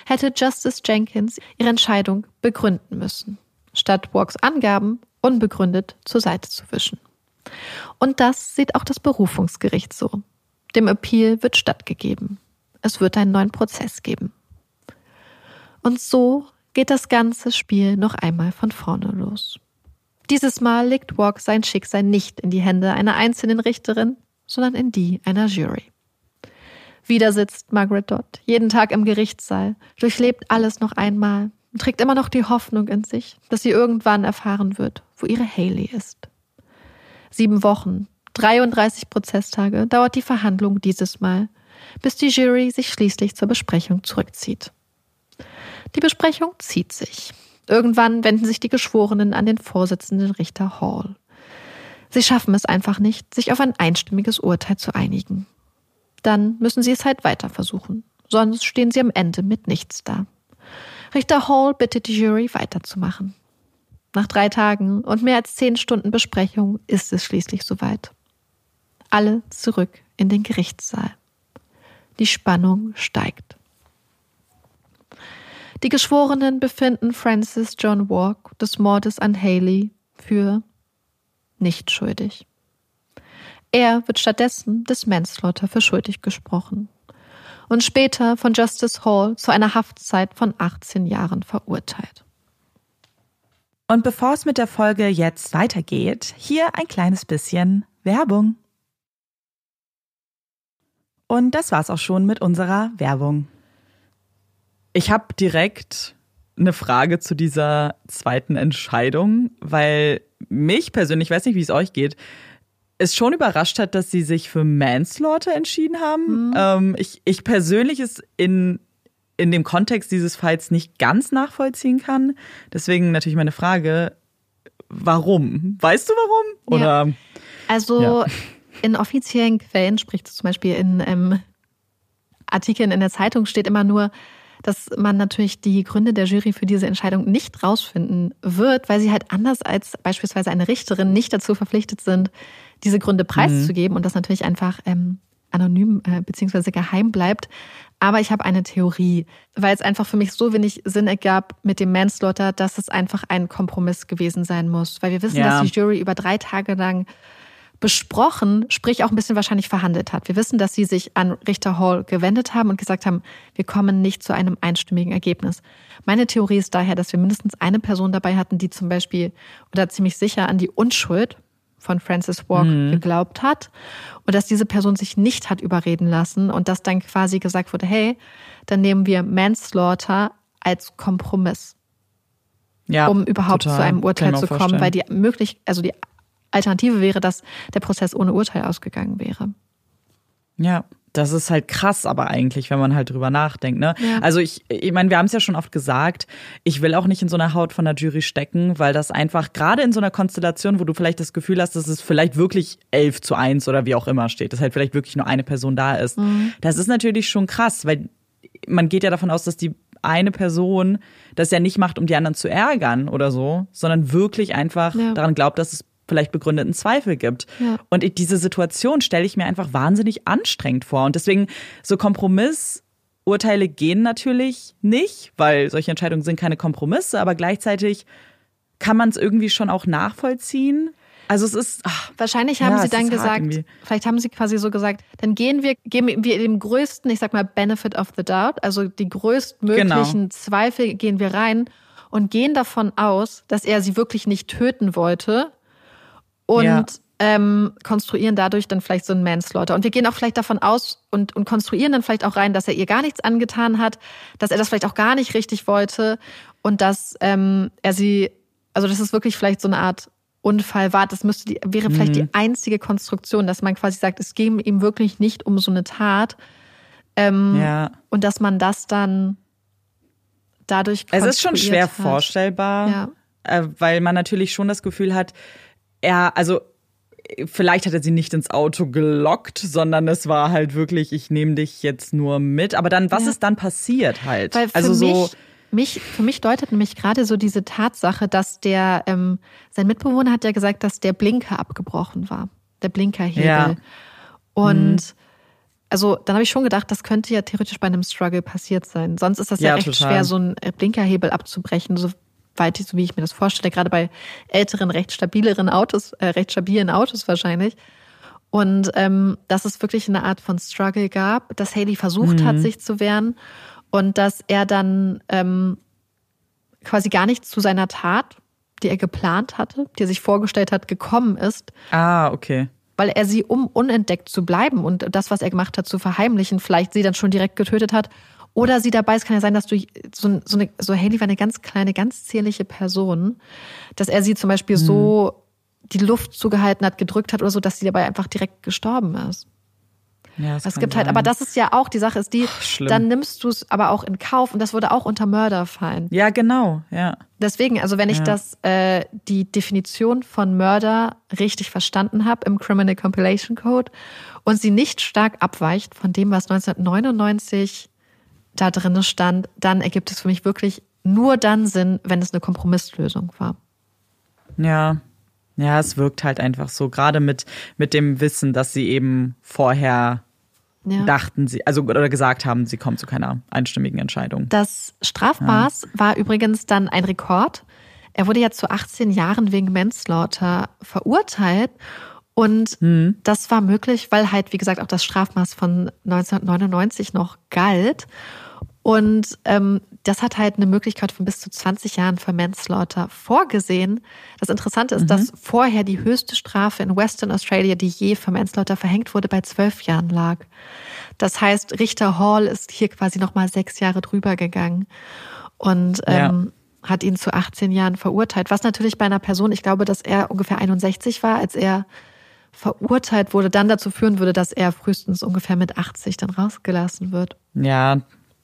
hätte Justice Jenkins ihre Entscheidung begründen müssen, statt Walks Angaben unbegründet zur Seite zu wischen. Und das sieht auch das Berufungsgericht so. Dem Appeal wird stattgegeben. Es wird einen neuen Prozess geben. Und so geht das ganze Spiel noch einmal von vorne los. Dieses Mal legt Walk sein Schicksal nicht in die Hände einer einzelnen Richterin, sondern in die einer Jury. Wieder sitzt Margaret Dodd jeden Tag im Gerichtssaal, durchlebt alles noch einmal und trägt immer noch die Hoffnung in sich, dass sie irgendwann erfahren wird, wo ihre Haley ist. Sieben Wochen, 33 Prozesstage dauert die Verhandlung dieses Mal, bis die Jury sich schließlich zur Besprechung zurückzieht. Die Besprechung zieht sich. Irgendwann wenden sich die Geschworenen an den Vorsitzenden Richter Hall. Sie schaffen es einfach nicht, sich auf ein einstimmiges Urteil zu einigen. Dann müssen sie es halt weiter versuchen, sonst stehen sie am Ende mit nichts da. Richter Hall bittet die Jury weiterzumachen. Nach drei Tagen und mehr als zehn Stunden Besprechung ist es schließlich soweit. Alle zurück in den Gerichtssaal. Die Spannung steigt. Die Geschworenen befinden Francis John Walk des Mordes an Haley für nicht schuldig. Er wird stattdessen des Manslaughter für schuldig gesprochen und später von Justice Hall zu einer Haftzeit von 18 Jahren verurteilt. Und bevor es mit der Folge jetzt weitergeht, hier ein kleines bisschen Werbung. Und das war's auch schon mit unserer Werbung. Ich habe direkt eine Frage zu dieser zweiten Entscheidung, weil mich persönlich, ich weiß nicht, wie es euch geht, es schon überrascht hat, dass sie sich für Manslaughter entschieden haben. Mhm. Ähm, ich, ich persönlich es in, in dem Kontext dieses Falls nicht ganz nachvollziehen kann. Deswegen natürlich meine Frage, warum? Weißt du warum? Oder, ja. Also ja. In offiziellen Quellen, sprich zum Beispiel in ähm, Artikeln in der Zeitung, steht immer nur, dass man natürlich die Gründe der Jury für diese Entscheidung nicht rausfinden wird, weil sie halt anders als beispielsweise eine Richterin nicht dazu verpflichtet sind, diese Gründe preiszugeben mhm. und das natürlich einfach ähm, anonym äh, bzw. geheim bleibt. Aber ich habe eine Theorie, weil es einfach für mich so wenig Sinn ergab mit dem Manslaughter, dass es einfach ein Kompromiss gewesen sein muss. Weil wir wissen, ja. dass die Jury über drei Tage lang besprochen, sprich auch ein bisschen wahrscheinlich verhandelt hat. Wir wissen, dass sie sich an Richter Hall gewendet haben und gesagt haben, wir kommen nicht zu einem einstimmigen Ergebnis. Meine Theorie ist daher, dass wir mindestens eine Person dabei hatten, die zum Beispiel oder ziemlich sicher an die Unschuld von Francis Walk mhm. geglaubt hat und dass diese Person sich nicht hat überreden lassen und dass dann quasi gesagt wurde, hey, dann nehmen wir Manslaughter als Kompromiss. Ja, um überhaupt zu einem Urteil zu kommen, vorstellen. weil die möglich, also die Alternative wäre, dass der Prozess ohne Urteil ausgegangen wäre. Ja, das ist halt krass, aber eigentlich, wenn man halt drüber nachdenkt. Ne? Ja. Also ich, ich meine, wir haben es ja schon oft gesagt, ich will auch nicht in so einer Haut von der Jury stecken, weil das einfach gerade in so einer Konstellation, wo du vielleicht das Gefühl hast, dass es vielleicht wirklich elf zu eins oder wie auch immer steht, dass halt vielleicht wirklich nur eine Person da ist. Mhm. Das ist natürlich schon krass, weil man geht ja davon aus, dass die eine Person das ja nicht macht, um die anderen zu ärgern oder so, sondern wirklich einfach ja. daran glaubt, dass es vielleicht begründeten Zweifel gibt. Ja. Und diese Situation stelle ich mir einfach wahnsinnig anstrengend vor. Und deswegen so Kompromissurteile gehen natürlich nicht, weil solche Entscheidungen sind keine Kompromisse, aber gleichzeitig kann man es irgendwie schon auch nachvollziehen. Also es ist ach, wahrscheinlich haben ja, sie dann gesagt, vielleicht haben sie quasi so gesagt, dann gehen wir geben wir dem größten, ich sag mal Benefit of the doubt, also die größtmöglichen genau. Zweifel gehen wir rein und gehen davon aus, dass er sie wirklich nicht töten wollte, und ja. ähm, konstruieren dadurch dann vielleicht so einen Manslaughter. Und wir gehen auch vielleicht davon aus und, und konstruieren dann vielleicht auch rein, dass er ihr gar nichts angetan hat, dass er das vielleicht auch gar nicht richtig wollte und dass ähm, er sie, also das ist wirklich vielleicht so eine Art Unfall war. Das müsste die, wäre vielleicht mhm. die einzige Konstruktion, dass man quasi sagt, es ging ihm wirklich nicht um so eine Tat. Ähm, ja. Und dass man das dann dadurch. Es ist schon schwer hat. vorstellbar, ja. äh, weil man natürlich schon das Gefühl hat, er, also vielleicht hat er sie nicht ins Auto gelockt, sondern es war halt wirklich, ich nehme dich jetzt nur mit. Aber dann, was ja. ist dann passiert halt? Weil für also so. Mich für mich deutet nämlich gerade so diese Tatsache, dass der, ähm, sein Mitbewohner hat ja gesagt, dass der Blinker abgebrochen war. Der Blinkerhebel. Ja. Und mhm. also dann habe ich schon gedacht, das könnte ja theoretisch bei einem Struggle passiert sein. Sonst ist das ja, ja recht total. schwer, so einen Blinkerhebel abzubrechen, soweit so wie ich mir das vorstelle, gerade bei älteren, recht stabileren Autos, äh, recht stabilen Autos wahrscheinlich. Und ähm, dass es wirklich eine Art von Struggle gab, dass Haley versucht mhm. hat, sich zu wehren und dass er dann ähm, quasi gar nicht zu seiner Tat, die er geplant hatte, die er sich vorgestellt hat, gekommen ist. Ah, okay. Weil er sie, um unentdeckt zu bleiben und das, was er gemacht hat, zu verheimlichen, vielleicht sie dann schon direkt getötet hat. Oder sie dabei, es kann ja sein, dass du so, so eine, so Haley war eine ganz kleine, ganz zierliche Person, dass er sie zum Beispiel mhm. so die Luft zugehalten hat, gedrückt hat oder so, dass sie dabei einfach direkt gestorben ist. Ja, es gibt halt, aber das ist ja auch, die Sache ist die, Ach, dann nimmst du es aber auch in Kauf und das würde auch unter Mörder fallen. Ja, genau, ja. Deswegen, also wenn ich ja. das, äh, die Definition von Mörder richtig verstanden habe im Criminal Compilation Code und sie nicht stark abweicht von dem, was 1999 da drin stand, dann ergibt es für mich wirklich nur dann Sinn, wenn es eine Kompromisslösung war. Ja, ja, es wirkt halt einfach so, gerade mit, mit dem Wissen, dass sie eben vorher ja. dachten sie, also oder gesagt haben, sie kommen zu keiner einstimmigen Entscheidung. Das Strafmaß ja. war übrigens dann ein Rekord. Er wurde ja zu 18 Jahren wegen Manslaughter verurteilt. Und mhm. das war möglich, weil halt, wie gesagt, auch das Strafmaß von 1999 noch galt. Und ähm, das hat halt eine Möglichkeit von bis zu 20 Jahren für Manslaughter vorgesehen. Das Interessante ist, mhm. dass vorher die höchste Strafe in Western Australia, die je für Manslaughter verhängt wurde, bei zwölf Jahren lag. Das heißt, Richter Hall ist hier quasi nochmal sechs Jahre drüber gegangen und ähm, ja. hat ihn zu 18 Jahren verurteilt. Was natürlich bei einer Person, ich glaube, dass er ungefähr 61 war, als er verurteilt wurde, dann dazu führen würde, dass er frühestens ungefähr mit 80 dann rausgelassen wird. Ja,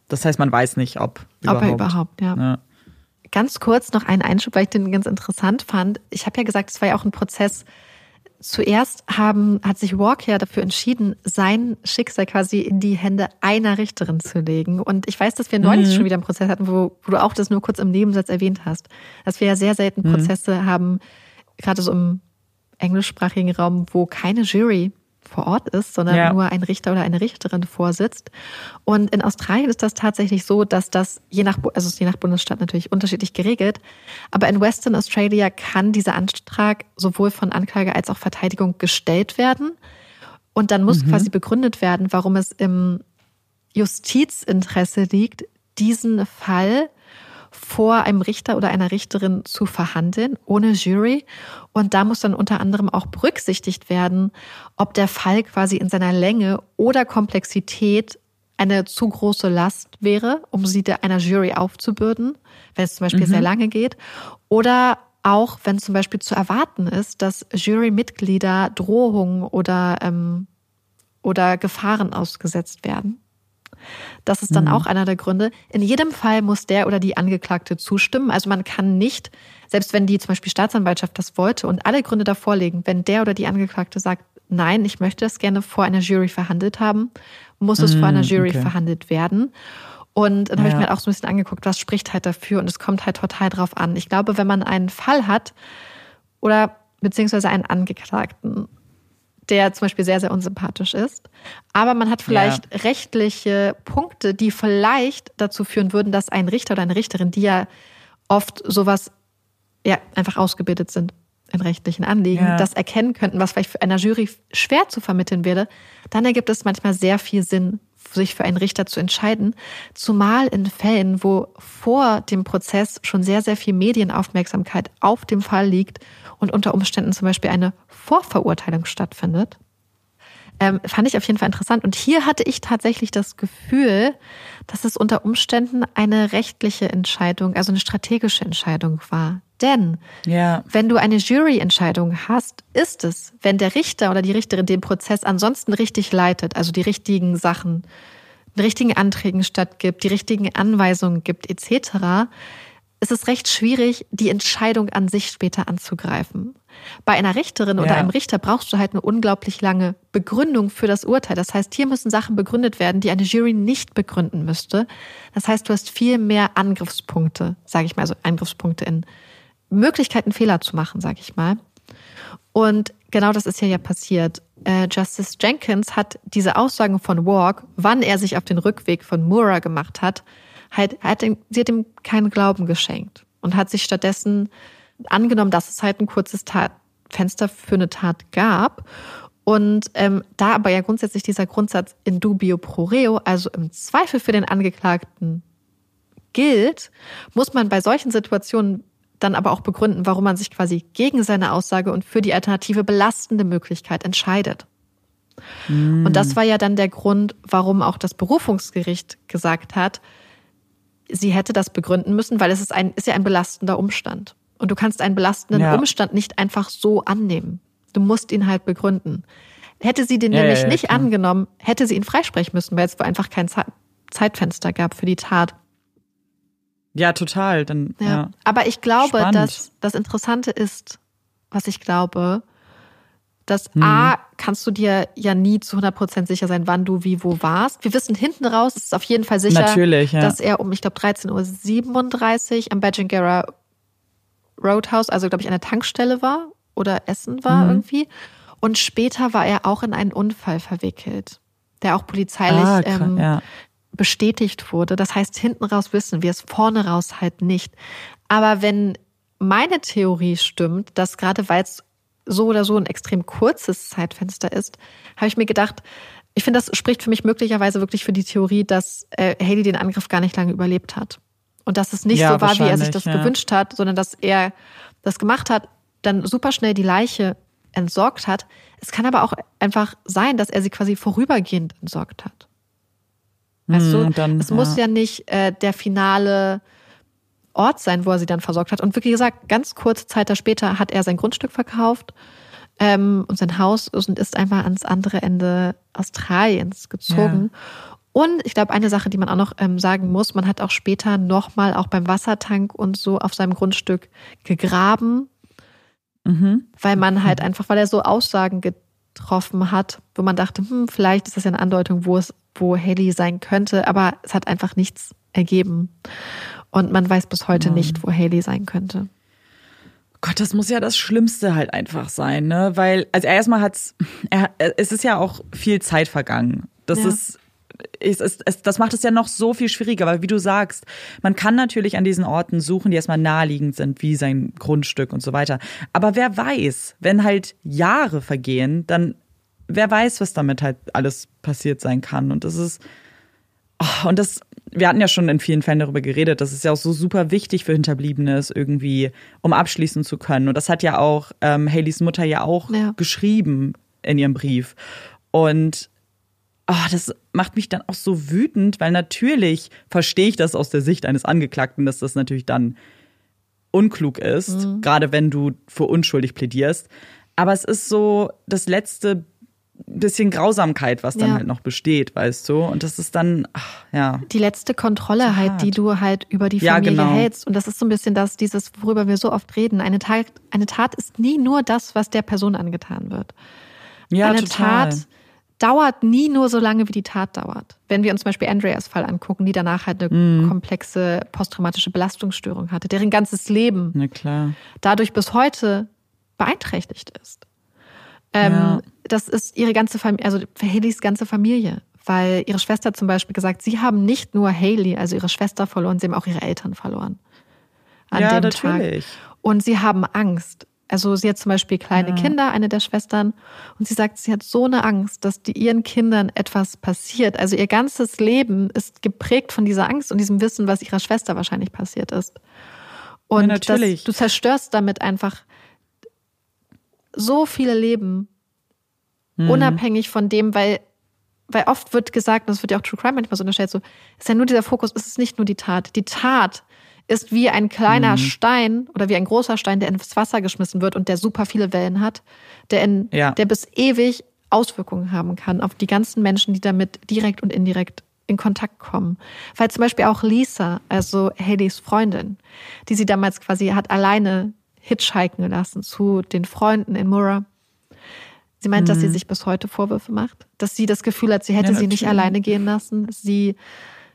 das heißt, man weiß nicht, ob überhaupt. Ob er überhaupt, ja. ja. Ganz kurz noch einen Einschub, weil ich den ganz interessant fand. Ich habe ja gesagt, es war ja auch ein Prozess. Zuerst haben, hat sich Walk ja dafür entschieden, sein Schicksal quasi in die Hände einer Richterin zu legen. Und ich weiß, dass wir neulich mhm. schon wieder einen Prozess hatten, wo, wo, du auch das nur kurz im Nebensatz erwähnt hast, dass wir ja sehr selten mhm. Prozesse mhm. haben, gerade so im englischsprachigen Raum, wo keine Jury vor Ort ist, sondern ja. nur ein Richter oder eine Richterin vorsitzt. Und in Australien ist das tatsächlich so, dass das je nach, also je nach Bundesstaat natürlich unterschiedlich geregelt. Aber in Western Australia kann dieser Antrag sowohl von Anklage als auch Verteidigung gestellt werden. Und dann muss mhm. quasi begründet werden, warum es im Justizinteresse liegt, diesen Fall vor einem Richter oder einer Richterin zu verhandeln, ohne Jury. Und da muss dann unter anderem auch berücksichtigt werden, ob der Fall quasi in seiner Länge oder Komplexität eine zu große Last wäre, um sie einer Jury aufzubürden, wenn es zum Beispiel mhm. sehr lange geht. Oder auch, wenn zum Beispiel zu erwarten ist, dass Jurymitglieder Drohungen oder, ähm, oder Gefahren ausgesetzt werden. Das ist dann mhm. auch einer der Gründe. In jedem Fall muss der oder die Angeklagte zustimmen. Also man kann nicht, selbst wenn die zum Beispiel Staatsanwaltschaft das wollte und alle Gründe davor legen, wenn der oder die Angeklagte sagt, nein, ich möchte das gerne vor einer Jury verhandelt haben, muss es mhm, vor einer mhm, Jury okay. verhandelt werden. Und dann ja. habe ich mir halt auch so ein bisschen angeguckt, was spricht halt dafür. Und es kommt halt total drauf an. Ich glaube, wenn man einen Fall hat oder beziehungsweise einen Angeklagten der zum Beispiel sehr, sehr unsympathisch ist. Aber man hat vielleicht ja. rechtliche Punkte, die vielleicht dazu führen würden, dass ein Richter oder eine Richterin, die ja oft sowas ja einfach ausgebildet sind in rechtlichen Anliegen, ja. das erkennen könnten, was vielleicht für einer Jury schwer zu vermitteln wäre, dann ergibt es manchmal sehr viel Sinn, sich für einen Richter zu entscheiden. Zumal in Fällen, wo vor dem Prozess schon sehr, sehr viel Medienaufmerksamkeit auf dem Fall liegt und unter Umständen zum Beispiel eine Vorverurteilung stattfindet. Ähm, fand ich auf jeden Fall interessant. Und hier hatte ich tatsächlich das Gefühl, dass es unter Umständen eine rechtliche Entscheidung, also eine strategische Entscheidung war. Denn ja. wenn du eine Juryentscheidung hast, ist es, wenn der Richter oder die Richterin den Prozess ansonsten richtig leitet, also die richtigen Sachen, die richtigen Anträgen stattgibt, die richtigen Anweisungen gibt, etc., ist es recht schwierig, die Entscheidung an sich später anzugreifen. Bei einer Richterin ja. oder einem Richter brauchst du halt eine unglaublich lange Begründung für das Urteil. Das heißt, hier müssen Sachen begründet werden, die eine Jury nicht begründen müsste. Das heißt, du hast viel mehr Angriffspunkte, sage ich mal, also Angriffspunkte in Möglichkeiten, Fehler zu machen, sage ich mal. Und genau das ist hier ja passiert. Äh, Justice Jenkins hat diese Aussagen von Walk, wann er sich auf den Rückweg von Mura gemacht hat, halt, hat ihm, sie hat ihm keinen Glauben geschenkt und hat sich stattdessen angenommen, dass es halt ein kurzes Tat Fenster für eine Tat gab. Und ähm, da aber ja grundsätzlich dieser Grundsatz in dubio pro reo, also im Zweifel für den Angeklagten gilt, muss man bei solchen Situationen dann aber auch begründen, warum man sich quasi gegen seine Aussage und für die alternative belastende Möglichkeit entscheidet. Mm. Und das war ja dann der Grund, warum auch das Berufungsgericht gesagt hat, sie hätte das begründen müssen, weil es ist, ein, ist ja ein belastender Umstand. Und du kannst einen belastenden ja. Umstand nicht einfach so annehmen. Du musst ihn halt begründen. Hätte sie den ja, nämlich ja, nicht klar. angenommen, hätte sie ihn freisprechen müssen, weil es einfach kein Zeitfenster gab für die Tat. Ja, total. Dann, ja. Aber ich glaube, Spannend. dass das Interessante ist, was ich glaube, dass hm. A, kannst du dir ja nie zu 100% sicher sein, wann du wie wo warst. Wir wissen hinten raus, es ist auf jeden Fall sicher, ja. dass er um, ich glaube, 13.37 Uhr am Badgingera Roadhouse, also glaube ich, an der Tankstelle war oder Essen war mhm. irgendwie. Und später war er auch in einen Unfall verwickelt, der auch polizeilich ah, ähm, ja bestätigt wurde. Das heißt, hinten raus wissen wir es, vorne raus halt nicht. Aber wenn meine Theorie stimmt, dass gerade weil es so oder so ein extrem kurzes Zeitfenster ist, habe ich mir gedacht, ich finde, das spricht für mich möglicherweise wirklich für die Theorie, dass äh, Haley den Angriff gar nicht lange überlebt hat. Und dass es nicht ja, so war, wie er sich das ja. gewünscht hat, sondern dass er das gemacht hat, dann super schnell die Leiche entsorgt hat. Es kann aber auch einfach sein, dass er sie quasi vorübergehend entsorgt hat. Weißt du, hm, dann, es ja. muss ja nicht äh, der finale Ort sein, wo er sie dann versorgt hat. Und wie gesagt, ganz kurze Zeit später hat er sein Grundstück verkauft ähm, und sein Haus und ist einfach ans andere Ende Australiens gezogen. Ja. Und ich glaube, eine Sache, die man auch noch ähm, sagen muss, man hat auch später nochmal auch beim Wassertank und so auf seinem Grundstück gegraben, mhm. weil man halt einfach, weil er so Aussagen getroffen hat, wo man dachte, hm, vielleicht ist das ja eine Andeutung, wo es wo Haley sein könnte, aber es hat einfach nichts ergeben. Und man weiß bis heute mhm. nicht, wo Haley sein könnte. Gott, das muss ja das Schlimmste halt einfach sein, ne? Weil, also erstmal hat's, er, es ist ja auch viel Zeit vergangen. Das ja. ist, es, es, es, das macht es ja noch so viel schwieriger, weil wie du sagst, man kann natürlich an diesen Orten suchen, die erstmal naheliegend sind, wie sein Grundstück und so weiter. Aber wer weiß, wenn halt Jahre vergehen, dann wer weiß, was damit halt alles passiert sein kann. Und das ist, oh, und das, wir hatten ja schon in vielen Fällen darüber geredet, das ist ja auch so super wichtig für Hinterbliebene, irgendwie, um abschließen zu können. Und das hat ja auch ähm, Haleys Mutter ja auch ja. geschrieben in ihrem Brief. Und oh, das macht mich dann auch so wütend, weil natürlich verstehe ich das aus der Sicht eines Angeklagten, dass das natürlich dann unklug ist, mhm. gerade wenn du für unschuldig plädierst. Aber es ist so das letzte bisschen Grausamkeit, was dann ja. halt noch besteht, weißt du? Und das ist dann, ach, ja. Die letzte Kontrolle so halt, die du halt über die Familie ja, genau. hältst. Und das ist so ein bisschen das, dieses, worüber wir so oft reden. Eine Tat, eine Tat ist nie nur das, was der Person angetan wird. Ja, eine total. Tat dauert nie nur so lange, wie die Tat dauert. Wenn wir uns zum Beispiel Andreas Fall angucken, die danach halt eine mm. komplexe posttraumatische Belastungsstörung hatte, deren ganzes Leben dadurch bis heute beeinträchtigt ist. Ähm, ja. Das ist ihre ganze Familie, also Haleys ganze Familie. Weil ihre Schwester zum Beispiel gesagt, sie haben nicht nur Haley, also ihre Schwester verloren, sie haben auch ihre Eltern verloren. An ja, dem natürlich. Tag. Und sie haben Angst. Also sie hat zum Beispiel kleine ja. Kinder, eine der Schwestern, und sie sagt, sie hat so eine Angst, dass die, ihren Kindern etwas passiert. Also ihr ganzes Leben ist geprägt von dieser Angst und diesem Wissen, was ihrer Schwester wahrscheinlich passiert ist. Und ja, das, du zerstörst damit einfach so viele Leben, mhm. unabhängig von dem, weil, weil oft wird gesagt, und das wird ja auch True Crime manchmal so unterstellt, so, ist ja nur dieser Fokus, es ist nicht nur die Tat. Die Tat ist wie ein kleiner mhm. Stein oder wie ein großer Stein, der ins Wasser geschmissen wird und der super viele Wellen hat, der, in, ja. der bis ewig Auswirkungen haben kann auf die ganzen Menschen, die damit direkt und indirekt in Kontakt kommen. Weil zum Beispiel auch Lisa, also Haleys Freundin, die sie damals quasi hat alleine hitchhiken lassen zu den Freunden in Murrah. Sie meint, mhm. dass sie mhm. sich bis heute Vorwürfe macht, dass sie das Gefühl hat, sie hätte ja, sie nicht alleine gehen lassen. Sie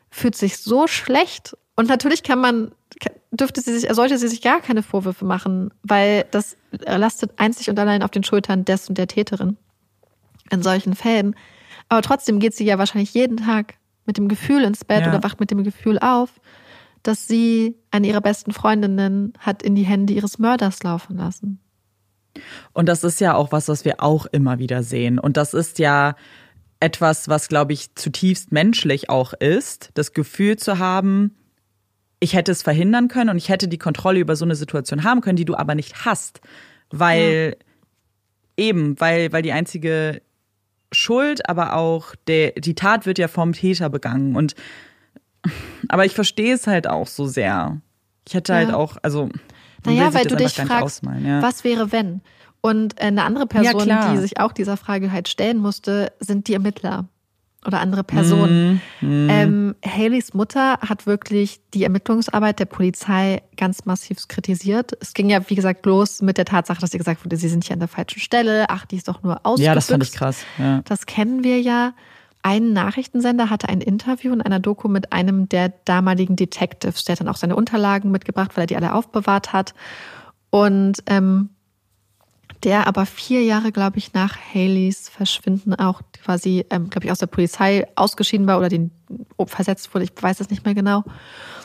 fühlt sich so schlecht. Und natürlich kann man, dürfte sie sich, sollte sie sich gar keine Vorwürfe machen, weil das lastet einzig und allein auf den Schultern des und der Täterin in solchen Fällen. Aber trotzdem geht sie ja wahrscheinlich jeden Tag mit dem Gefühl ins Bett ja. oder wacht mit dem Gefühl auf, dass sie eine ihrer besten Freundinnen hat in die Hände ihres Mörders laufen lassen. Und das ist ja auch was, was wir auch immer wieder sehen. Und das ist ja etwas, was, glaube ich, zutiefst menschlich auch ist, das Gefühl zu haben, ich hätte es verhindern können und ich hätte die Kontrolle über so eine Situation haben können, die du aber nicht hast. Weil ja. eben, weil, weil die einzige Schuld, aber auch der, die Tat wird ja vom Täter begangen. Und aber ich verstehe es halt auch so sehr. Ich hätte halt ja. halt auch, also. Naja, weil du dich fragst, ja. was wäre, wenn? Und eine andere Person, die sich auch dieser Frage halt stellen musste, sind die Ermittler oder andere Personen. Mm, mm. Ähm, Haleys Mutter hat wirklich die Ermittlungsarbeit der Polizei ganz massiv kritisiert. Es ging ja, wie gesagt, los mit der Tatsache, dass sie gesagt wurde, sie sind hier an der falschen Stelle. Ach, die ist doch nur ausgebüxt. Ja, das fand ich krass. Ja. Das kennen wir ja. Ein Nachrichtensender hatte ein Interview in einer Doku mit einem der damaligen Detectives. Der hat dann auch seine Unterlagen mitgebracht, weil er die alle aufbewahrt hat. Und ähm, der aber vier Jahre, glaube ich, nach Haleys Verschwinden auch quasi, ähm, glaube ich, aus der Polizei ausgeschieden war oder den versetzt wurde, ich weiß es nicht mehr genau.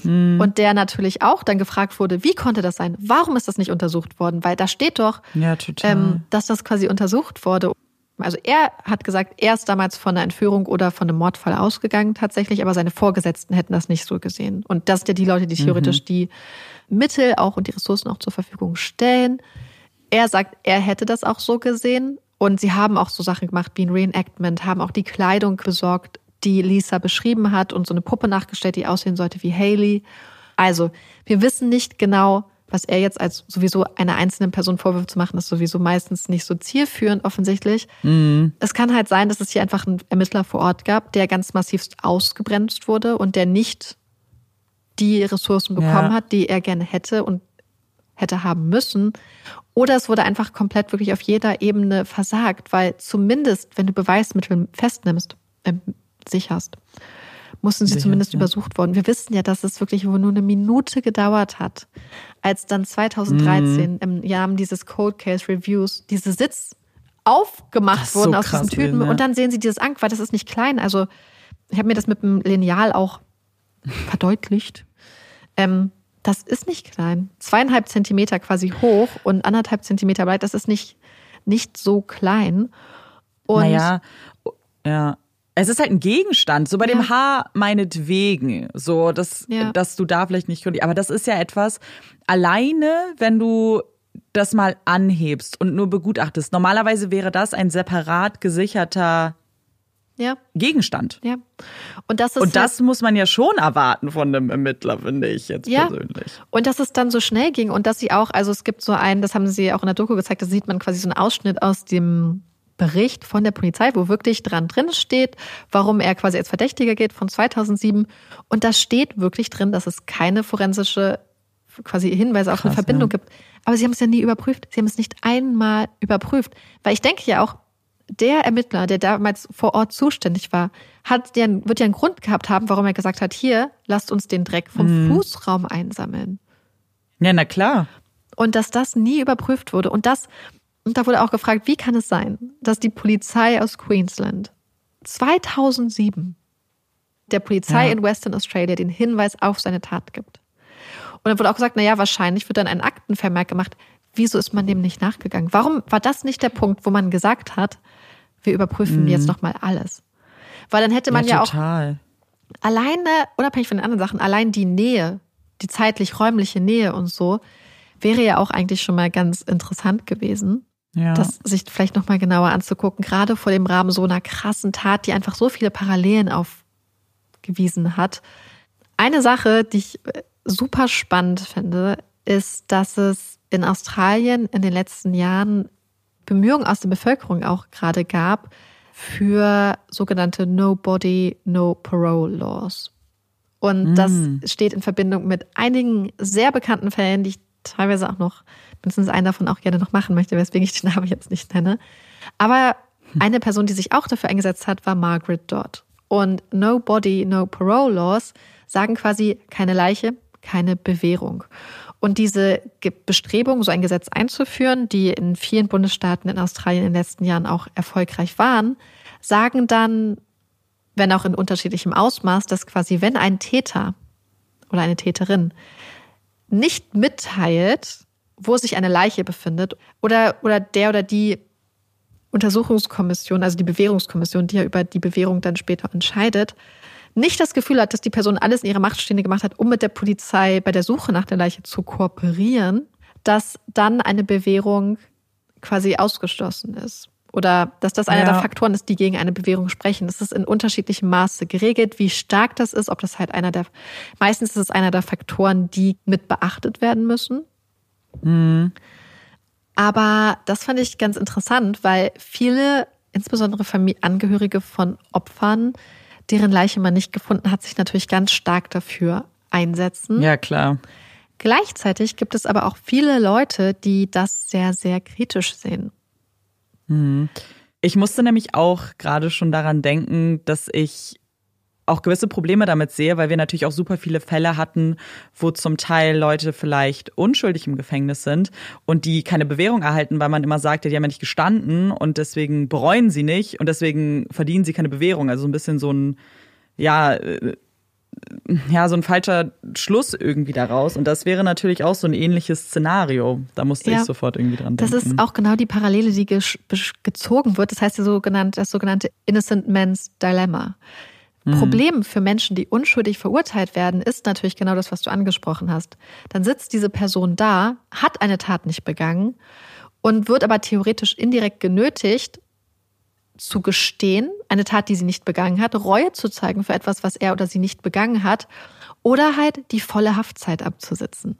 Mhm. Und der natürlich auch dann gefragt wurde, wie konnte das sein? Warum ist das nicht untersucht worden? Weil da steht doch, ja, ähm, dass das quasi untersucht wurde. Also er hat gesagt, er ist damals von einer Entführung oder von einem Mordfall ausgegangen tatsächlich, aber seine Vorgesetzten hätten das nicht so gesehen. Und das sind ja die Leute, die theoretisch mhm. die Mittel auch und die Ressourcen auch zur Verfügung stellen. Er sagt, er hätte das auch so gesehen. Und sie haben auch so Sachen gemacht wie ein Reenactment, haben auch die Kleidung besorgt, die Lisa beschrieben hat und so eine Puppe nachgestellt, die aussehen sollte wie Haley. Also, wir wissen nicht genau, was er jetzt als sowieso einer einzelnen Person Vorwürfe zu machen, ist sowieso meistens nicht so zielführend offensichtlich. Mhm. Es kann halt sein, dass es hier einfach einen Ermittler vor Ort gab, der ganz massivst ausgebremst wurde und der nicht die Ressourcen bekommen ja. hat, die er gerne hätte und hätte haben müssen. Oder es wurde einfach komplett wirklich auf jeder Ebene versagt, weil zumindest, wenn du Beweismittel festnimmst, äh, sicherst, mussten sie Sicher, zumindest ja. übersucht worden. Wir wissen ja, dass es wirklich nur eine Minute gedauert hat, als dann 2013 mhm. im Jahr dieses Cold Case Reviews diese Sitz aufgemacht wurden so aus diesen Tüten. ja. Und dann sehen sie dieses Ank, weil das ist nicht klein. Also ich habe mir das mit dem Lineal auch verdeutlicht. Ähm, das ist nicht klein. Zweieinhalb Zentimeter quasi hoch und anderthalb Zentimeter breit, das ist nicht, nicht so klein. Und naja, ja. Es ist halt ein Gegenstand, so bei ja. dem Haar meinetwegen, so dass, ja. dass du da vielleicht nicht, aber das ist ja etwas, alleine, wenn du das mal anhebst und nur begutachtest. Normalerweise wäre das ein separat gesicherter ja. Gegenstand. Ja. Und das, ist und das muss man ja schon erwarten von einem Ermittler, finde ich jetzt ja. persönlich. Und dass es dann so schnell ging und dass sie auch, also es gibt so einen, das haben sie auch in der Doku gezeigt, da sieht man quasi so einen Ausschnitt aus dem Bericht von der Polizei, wo wirklich dran drin steht, warum er quasi als Verdächtiger geht von 2007. Und da steht wirklich drin, dass es keine forensische quasi Hinweise auf Krass, eine Verbindung ja. gibt. Aber sie haben es ja nie überprüft. Sie haben es nicht einmal überprüft. Weil ich denke ja auch, der Ermittler, der damals vor Ort zuständig war, hat ja, wird ja einen Grund gehabt haben, warum er gesagt hat, hier, lasst uns den Dreck vom mhm. Fußraum einsammeln. Ja, na klar. Und dass das nie überprüft wurde. Und das, und da wurde auch gefragt, wie kann es sein, dass die Polizei aus Queensland 2007 der Polizei ja. in Western Australia den Hinweis auf seine Tat gibt. Und dann wurde auch gesagt, na ja, wahrscheinlich wird dann ein Aktenvermerk gemacht. Wieso ist man dem nicht nachgegangen? Warum war das nicht der Punkt, wo man gesagt hat, wir überprüfen mhm. jetzt nochmal alles. Weil dann hätte man ja, ja auch alleine, unabhängig von den anderen Sachen, allein die Nähe, die zeitlich-räumliche Nähe und so, wäre ja auch eigentlich schon mal ganz interessant gewesen. Ja. Das sich vielleicht nochmal genauer anzugucken, gerade vor dem Rahmen so einer krassen Tat, die einfach so viele Parallelen aufgewiesen hat. Eine Sache, die ich äh, super spannend finde, ist, dass es in Australien in den letzten Jahren Bemühungen aus der Bevölkerung auch gerade gab für sogenannte Nobody, No Parole Laws. Und mm. das steht in Verbindung mit einigen sehr bekannten Fällen, die ich teilweise auch noch, mindestens einen davon auch gerne noch machen möchte, weswegen ich den Namen jetzt nicht nenne. Aber hm. eine Person, die sich auch dafür eingesetzt hat, war Margaret Dodd. Und No Body, No Parole Laws sagen quasi keine Leiche, keine Bewährung. Und diese Bestrebung, so ein Gesetz einzuführen, die in vielen Bundesstaaten in Australien in den letzten Jahren auch erfolgreich waren, sagen dann, wenn auch in unterschiedlichem Ausmaß, dass quasi, wenn ein Täter oder eine Täterin nicht mitteilt, wo sich eine Leiche befindet oder, oder der oder die Untersuchungskommission, also die Bewährungskommission, die ja über die Bewährung dann später entscheidet, nicht das Gefühl hat, dass die Person alles in ihrer Macht Stehende gemacht hat, um mit der Polizei bei der Suche nach der Leiche zu kooperieren, dass dann eine Bewährung quasi ausgeschlossen ist. Oder dass das einer ja. der Faktoren ist, die gegen eine Bewährung sprechen. Das ist in unterschiedlichem Maße geregelt, wie stark das ist, ob das halt einer der, meistens ist es einer der Faktoren, die mit beachtet werden müssen. Mhm. Aber das fand ich ganz interessant, weil viele, insbesondere Familie, Angehörige von Opfern, deren Leiche man nicht gefunden hat, sich natürlich ganz stark dafür einsetzen. Ja, klar. Gleichzeitig gibt es aber auch viele Leute, die das sehr, sehr kritisch sehen. Mhm. Ich musste nämlich auch gerade schon daran denken, dass ich auch gewisse Probleme damit sehe, weil wir natürlich auch super viele Fälle hatten, wo zum Teil Leute vielleicht unschuldig im Gefängnis sind und die keine Bewährung erhalten, weil man immer sagte, die haben ja nicht gestanden und deswegen bereuen sie nicht und deswegen verdienen sie keine Bewährung. Also so ein bisschen so ein, ja, äh, ja, so ein falscher Schluss irgendwie daraus. Und das wäre natürlich auch so ein ähnliches Szenario. Da musste ja, ich sofort irgendwie dran denken. Das ist auch genau die Parallele, die gezogen wird. Das heißt, das sogenannte Innocent Man's Dilemma. Mhm. Problem für Menschen, die unschuldig verurteilt werden, ist natürlich genau das, was du angesprochen hast. Dann sitzt diese Person da, hat eine Tat nicht begangen und wird aber theoretisch indirekt genötigt, zu gestehen, eine Tat, die sie nicht begangen hat, Reue zu zeigen für etwas, was er oder sie nicht begangen hat, oder halt die volle Haftzeit abzusitzen.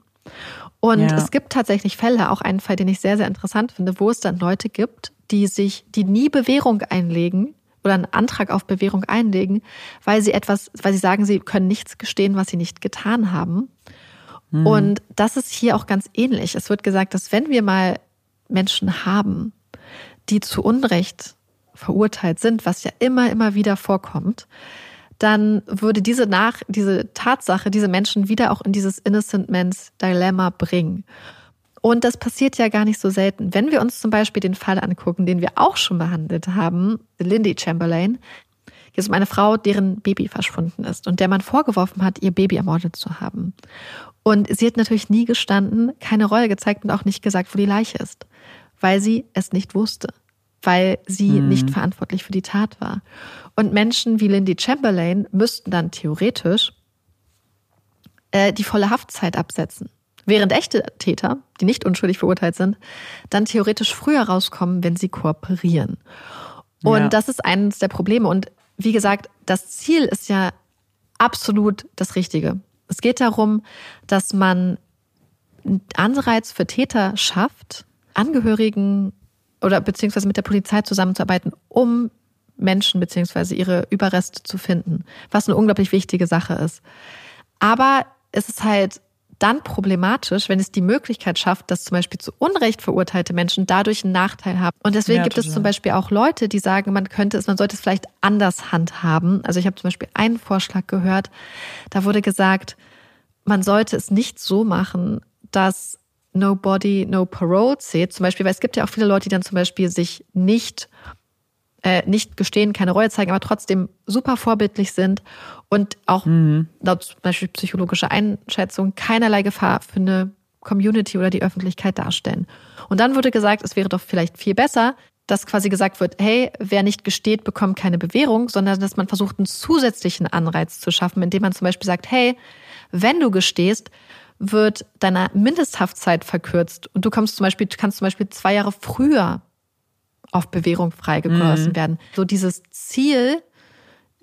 Und ja. es gibt tatsächlich Fälle, auch einen Fall, den ich sehr, sehr interessant finde, wo es dann Leute gibt, die sich, die nie Bewährung einlegen, oder einen Antrag auf Bewährung einlegen, weil sie etwas, weil sie sagen, sie können nichts gestehen, was sie nicht getan haben. Mhm. Und das ist hier auch ganz ähnlich. Es wird gesagt, dass wenn wir mal Menschen haben, die zu Unrecht verurteilt sind, was ja immer, immer wieder vorkommt, dann würde diese nach, diese Tatsache diese Menschen wieder auch in dieses Innocent Man's Dilemma bringen. Und das passiert ja gar nicht so selten. Wenn wir uns zum Beispiel den Fall angucken, den wir auch schon behandelt haben, Lindy Chamberlain, hier ist um eine Frau, deren Baby verschwunden ist und der man vorgeworfen hat, ihr Baby ermordet zu haben. Und sie hat natürlich nie gestanden, keine Reue gezeigt und auch nicht gesagt, wo die Leiche ist, weil sie es nicht wusste, weil sie mhm. nicht verantwortlich für die Tat war. Und Menschen wie Lindy Chamberlain müssten dann theoretisch äh, die volle Haftzeit absetzen. Während echte Täter, die nicht unschuldig verurteilt sind, dann theoretisch früher rauskommen, wenn sie kooperieren. Und ja. das ist eines der Probleme. Und wie gesagt, das Ziel ist ja absolut das Richtige. Es geht darum, dass man einen Anreiz für Täter schafft, Angehörigen oder beziehungsweise mit der Polizei zusammenzuarbeiten, um Menschen beziehungsweise ihre Überreste zu finden, was eine unglaublich wichtige Sache ist. Aber es ist halt dann problematisch, wenn es die Möglichkeit schafft, dass zum Beispiel zu Unrecht verurteilte Menschen dadurch einen Nachteil haben. Und deswegen ja, gibt es zum Beispiel auch Leute, die sagen, man könnte es, man sollte es vielleicht anders handhaben. Also ich habe zum Beispiel einen Vorschlag gehört, da wurde gesagt, man sollte es nicht so machen, dass No Body, No Parole zählt. Zum Beispiel, weil es gibt ja auch viele Leute, die dann zum Beispiel sich nicht äh, nicht gestehen, keine Reue zeigen, aber trotzdem super vorbildlich sind und auch mhm. laut zum Beispiel psychologischer Einschätzung keinerlei Gefahr für eine Community oder die Öffentlichkeit darstellen. Und dann wurde gesagt, es wäre doch vielleicht viel besser, dass quasi gesagt wird, hey, wer nicht gesteht, bekommt keine Bewährung, sondern dass man versucht, einen zusätzlichen Anreiz zu schaffen, indem man zum Beispiel sagt, hey, wenn du gestehst, wird deine Mindesthaftzeit verkürzt und du kommst zum Beispiel, kannst zum Beispiel zwei Jahre früher auf Bewährung freigelassen mhm. werden. So dieses Ziel,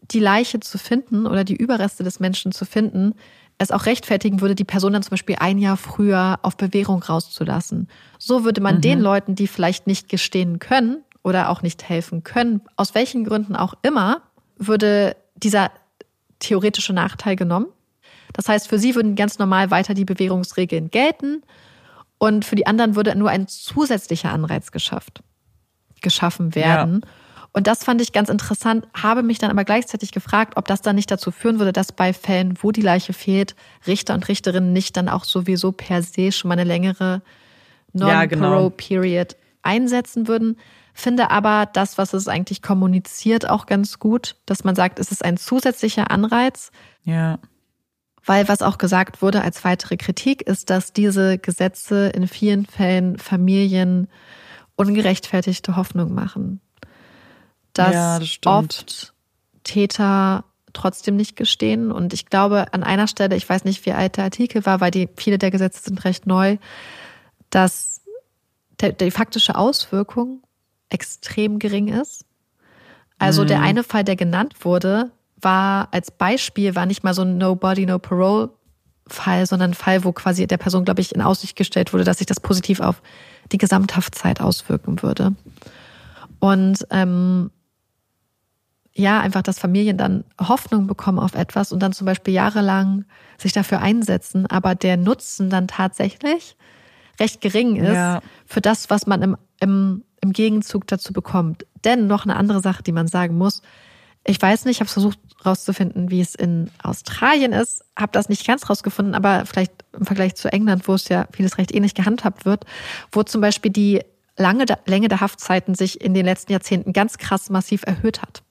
die Leiche zu finden oder die Überreste des Menschen zu finden, es auch rechtfertigen würde, die Person dann zum Beispiel ein Jahr früher auf Bewährung rauszulassen. So würde man mhm. den Leuten, die vielleicht nicht gestehen können oder auch nicht helfen können, aus welchen Gründen auch immer, würde dieser theoretische Nachteil genommen. Das heißt, für sie würden ganz normal weiter die Bewährungsregeln gelten Und für die anderen würde nur ein zusätzlicher Anreiz geschafft, geschaffen werden. Ja. Und das fand ich ganz interessant, habe mich dann aber gleichzeitig gefragt, ob das dann nicht dazu führen würde, dass bei Fällen, wo die Leiche fehlt, Richter und Richterinnen nicht dann auch sowieso per se schon mal eine längere Non-Parole-Period ja, genau. einsetzen würden. Finde aber das, was es eigentlich kommuniziert, auch ganz gut, dass man sagt, es ist ein zusätzlicher Anreiz. Ja. Weil was auch gesagt wurde als weitere Kritik ist, dass diese Gesetze in vielen Fällen Familien ungerechtfertigte Hoffnung machen. Dass ja, das oft Täter trotzdem nicht gestehen. Und ich glaube, an einer Stelle, ich weiß nicht, wie alt der Artikel war, weil die, viele der Gesetze sind recht neu, dass der, die faktische Auswirkung extrem gering ist. Also mhm. der eine Fall, der genannt wurde, war als Beispiel, war nicht mal so ein No-Body, No-Parole Fall, sondern ein Fall, wo quasi der Person, glaube ich, in Aussicht gestellt wurde, dass sich das positiv auf die Gesamthaftzeit auswirken würde. Und ähm, ja, einfach, dass Familien dann Hoffnung bekommen auf etwas und dann zum Beispiel jahrelang sich dafür einsetzen, aber der Nutzen dann tatsächlich recht gering ist ja. für das, was man im, im, im Gegenzug dazu bekommt. Denn noch eine andere Sache, die man sagen muss, ich weiß nicht, ich habe versucht rauszufinden, wie es in Australien ist, habe das nicht ganz rausgefunden, aber vielleicht im Vergleich zu England, wo es ja vieles recht ähnlich gehandhabt wird, wo zum Beispiel die lange Länge der Haftzeiten sich in den letzten Jahrzehnten ganz krass massiv erhöht hat.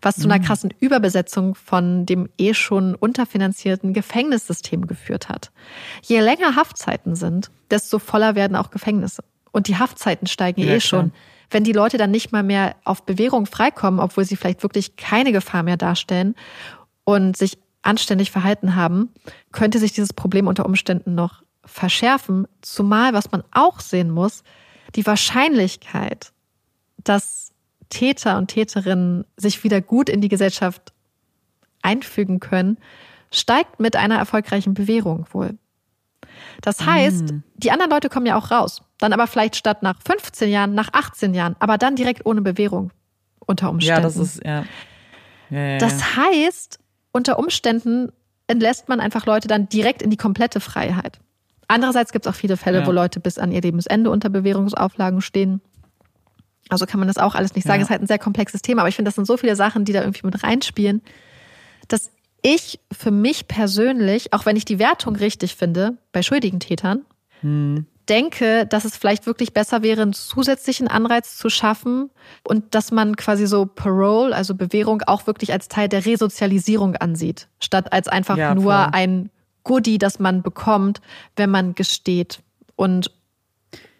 Was zu einer mhm. krassen Überbesetzung von dem eh schon unterfinanzierten Gefängnissystem geführt hat. Je länger Haftzeiten sind, desto voller werden auch Gefängnisse. Und die Haftzeiten steigen ja, eh schon. Wenn die Leute dann nicht mal mehr auf Bewährung freikommen, obwohl sie vielleicht wirklich keine Gefahr mehr darstellen und sich anständig verhalten haben, könnte sich dieses Problem unter Umständen noch verschärfen. Zumal, was man auch sehen muss, die Wahrscheinlichkeit, dass Täter und Täterinnen sich wieder gut in die Gesellschaft einfügen können, steigt mit einer erfolgreichen Bewährung wohl. Das heißt, mm. die anderen Leute kommen ja auch raus. Dann aber vielleicht statt nach 15 Jahren, nach 18 Jahren, aber dann direkt ohne Bewährung unter Umständen. Ja, das ist, ja. ja, ja das heißt, unter Umständen entlässt man einfach Leute dann direkt in die komplette Freiheit. Andererseits gibt es auch viele Fälle, ja. wo Leute bis an ihr Lebensende unter Bewährungsauflagen stehen. Also kann man das auch alles nicht sagen. Es ist halt ein sehr komplexes Thema, aber ich finde, das sind so viele Sachen, die da irgendwie mit reinspielen, dass ich für mich persönlich, auch wenn ich die Wertung richtig finde bei schuldigen Tätern, hm denke, dass es vielleicht wirklich besser wäre, einen zusätzlichen Anreiz zu schaffen und dass man quasi so Parole, also Bewährung, auch wirklich als Teil der Resozialisierung ansieht, statt als einfach ja, nur ein Goodie, das man bekommt, wenn man gesteht. Und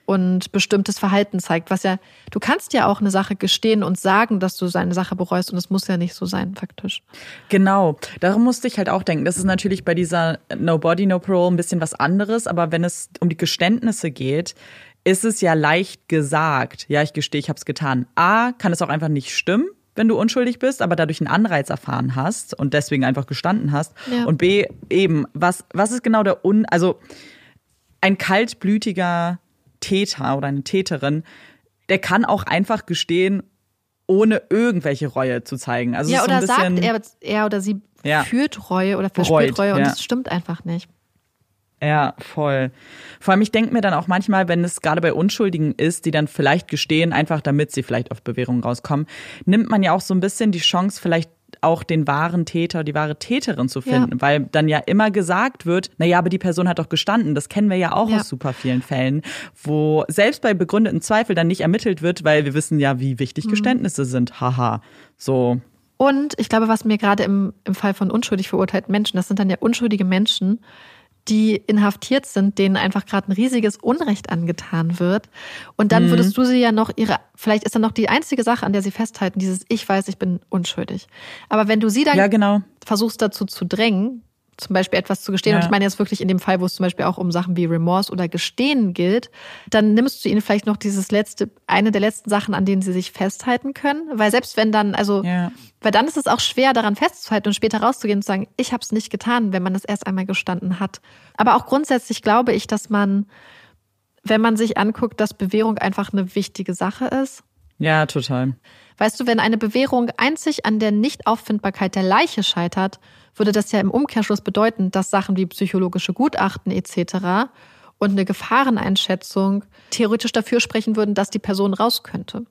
und bestimmtes Verhalten zeigt, was ja, du kannst ja auch eine Sache gestehen und sagen, dass du seine Sache bereust und es muss ja nicht so sein, faktisch. Genau, darum musste ich halt auch denken. Das ist natürlich bei dieser No Body, No Parole ein bisschen was anderes, aber wenn es um die Geständnisse geht, ist es ja leicht gesagt. Ja, ich gestehe, ich habe es getan. A, kann es auch einfach nicht stimmen wenn du unschuldig bist, aber dadurch einen Anreiz erfahren hast und deswegen einfach gestanden hast. Ja. Und B, eben, was, was ist genau der Un, also ein kaltblütiger Täter oder eine Täterin, der kann auch einfach gestehen, ohne irgendwelche Reue zu zeigen. Also ja, oder so sagt er, er oder sie ja. führt Reue oder verspürt Reue und ja. das stimmt einfach nicht. Ja, voll. Vor allem, ich denke mir dann auch manchmal, wenn es gerade bei Unschuldigen ist, die dann vielleicht gestehen, einfach damit sie vielleicht auf Bewährung rauskommen, nimmt man ja auch so ein bisschen die Chance, vielleicht auch den wahren Täter, die wahre Täterin zu finden, ja. weil dann ja immer gesagt wird, na ja, aber die Person hat doch gestanden. Das kennen wir ja auch ja. aus super vielen Fällen, wo selbst bei begründeten Zweifel dann nicht ermittelt wird, weil wir wissen ja, wie wichtig mhm. Geständnisse sind. Haha. So. Und ich glaube, was mir gerade im, im Fall von unschuldig verurteilten Menschen, das sind dann ja unschuldige Menschen, die inhaftiert sind, denen einfach gerade ein riesiges Unrecht angetan wird. Und dann mhm. würdest du sie ja noch ihre, vielleicht ist dann noch die einzige Sache, an der sie festhalten, dieses Ich weiß, ich bin unschuldig. Aber wenn du sie dann ja, genau. versuchst dazu zu drängen, zum Beispiel etwas zu gestehen, ja. und ich meine jetzt wirklich in dem Fall, wo es zum Beispiel auch um Sachen wie Remorse oder Gestehen gilt, dann nimmst du ihnen vielleicht noch dieses letzte, eine der letzten Sachen, an denen sie sich festhalten können. Weil selbst wenn dann, also, ja. weil dann ist es auch schwer, daran festzuhalten und später rauszugehen und zu sagen, ich habe es nicht getan, wenn man das erst einmal gestanden hat. Aber auch grundsätzlich glaube ich, dass man, wenn man sich anguckt, dass Bewährung einfach eine wichtige Sache ist. Ja, total. Weißt du, wenn eine Bewährung einzig an der Nichtauffindbarkeit der Leiche scheitert, würde das ja im Umkehrschluss bedeuten, dass Sachen wie psychologische Gutachten etc. und eine Gefahreneinschätzung theoretisch dafür sprechen würden, dass die Person raus könnte.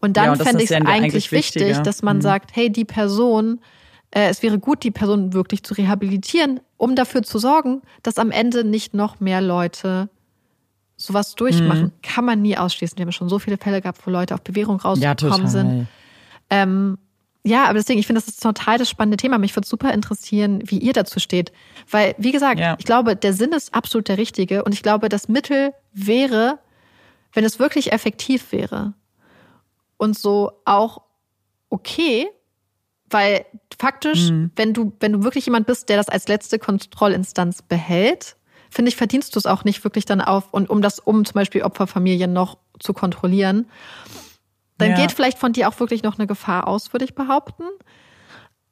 Und dann ja, fände ich es eigentlich, eigentlich wichtig, dass man mhm. sagt, hey, die Person, äh, es wäre gut, die Person wirklich zu rehabilitieren, um dafür zu sorgen, dass am Ende nicht noch mehr Leute sowas durchmachen. Mhm. Kann man nie ausschließen. Wir haben schon so viele Fälle gehabt, wo Leute auf Bewährung rausgekommen ja, sind. Ähm, ja, aber deswegen, ich finde, das ist total das spannende Thema. Mich würde super interessieren, wie ihr dazu steht. Weil, wie gesagt, ja. ich glaube, der Sinn ist absolut der richtige. Und ich glaube, das Mittel wäre, wenn es wirklich effektiv wäre und so auch okay, weil faktisch, mhm. wenn du, wenn du wirklich jemand bist, der das als letzte Kontrollinstanz behält, finde ich, verdienst du es auch nicht wirklich dann auf und um das, um zum Beispiel Opferfamilien noch zu kontrollieren dann ja. geht vielleicht von dir auch wirklich noch eine Gefahr aus, würde ich behaupten.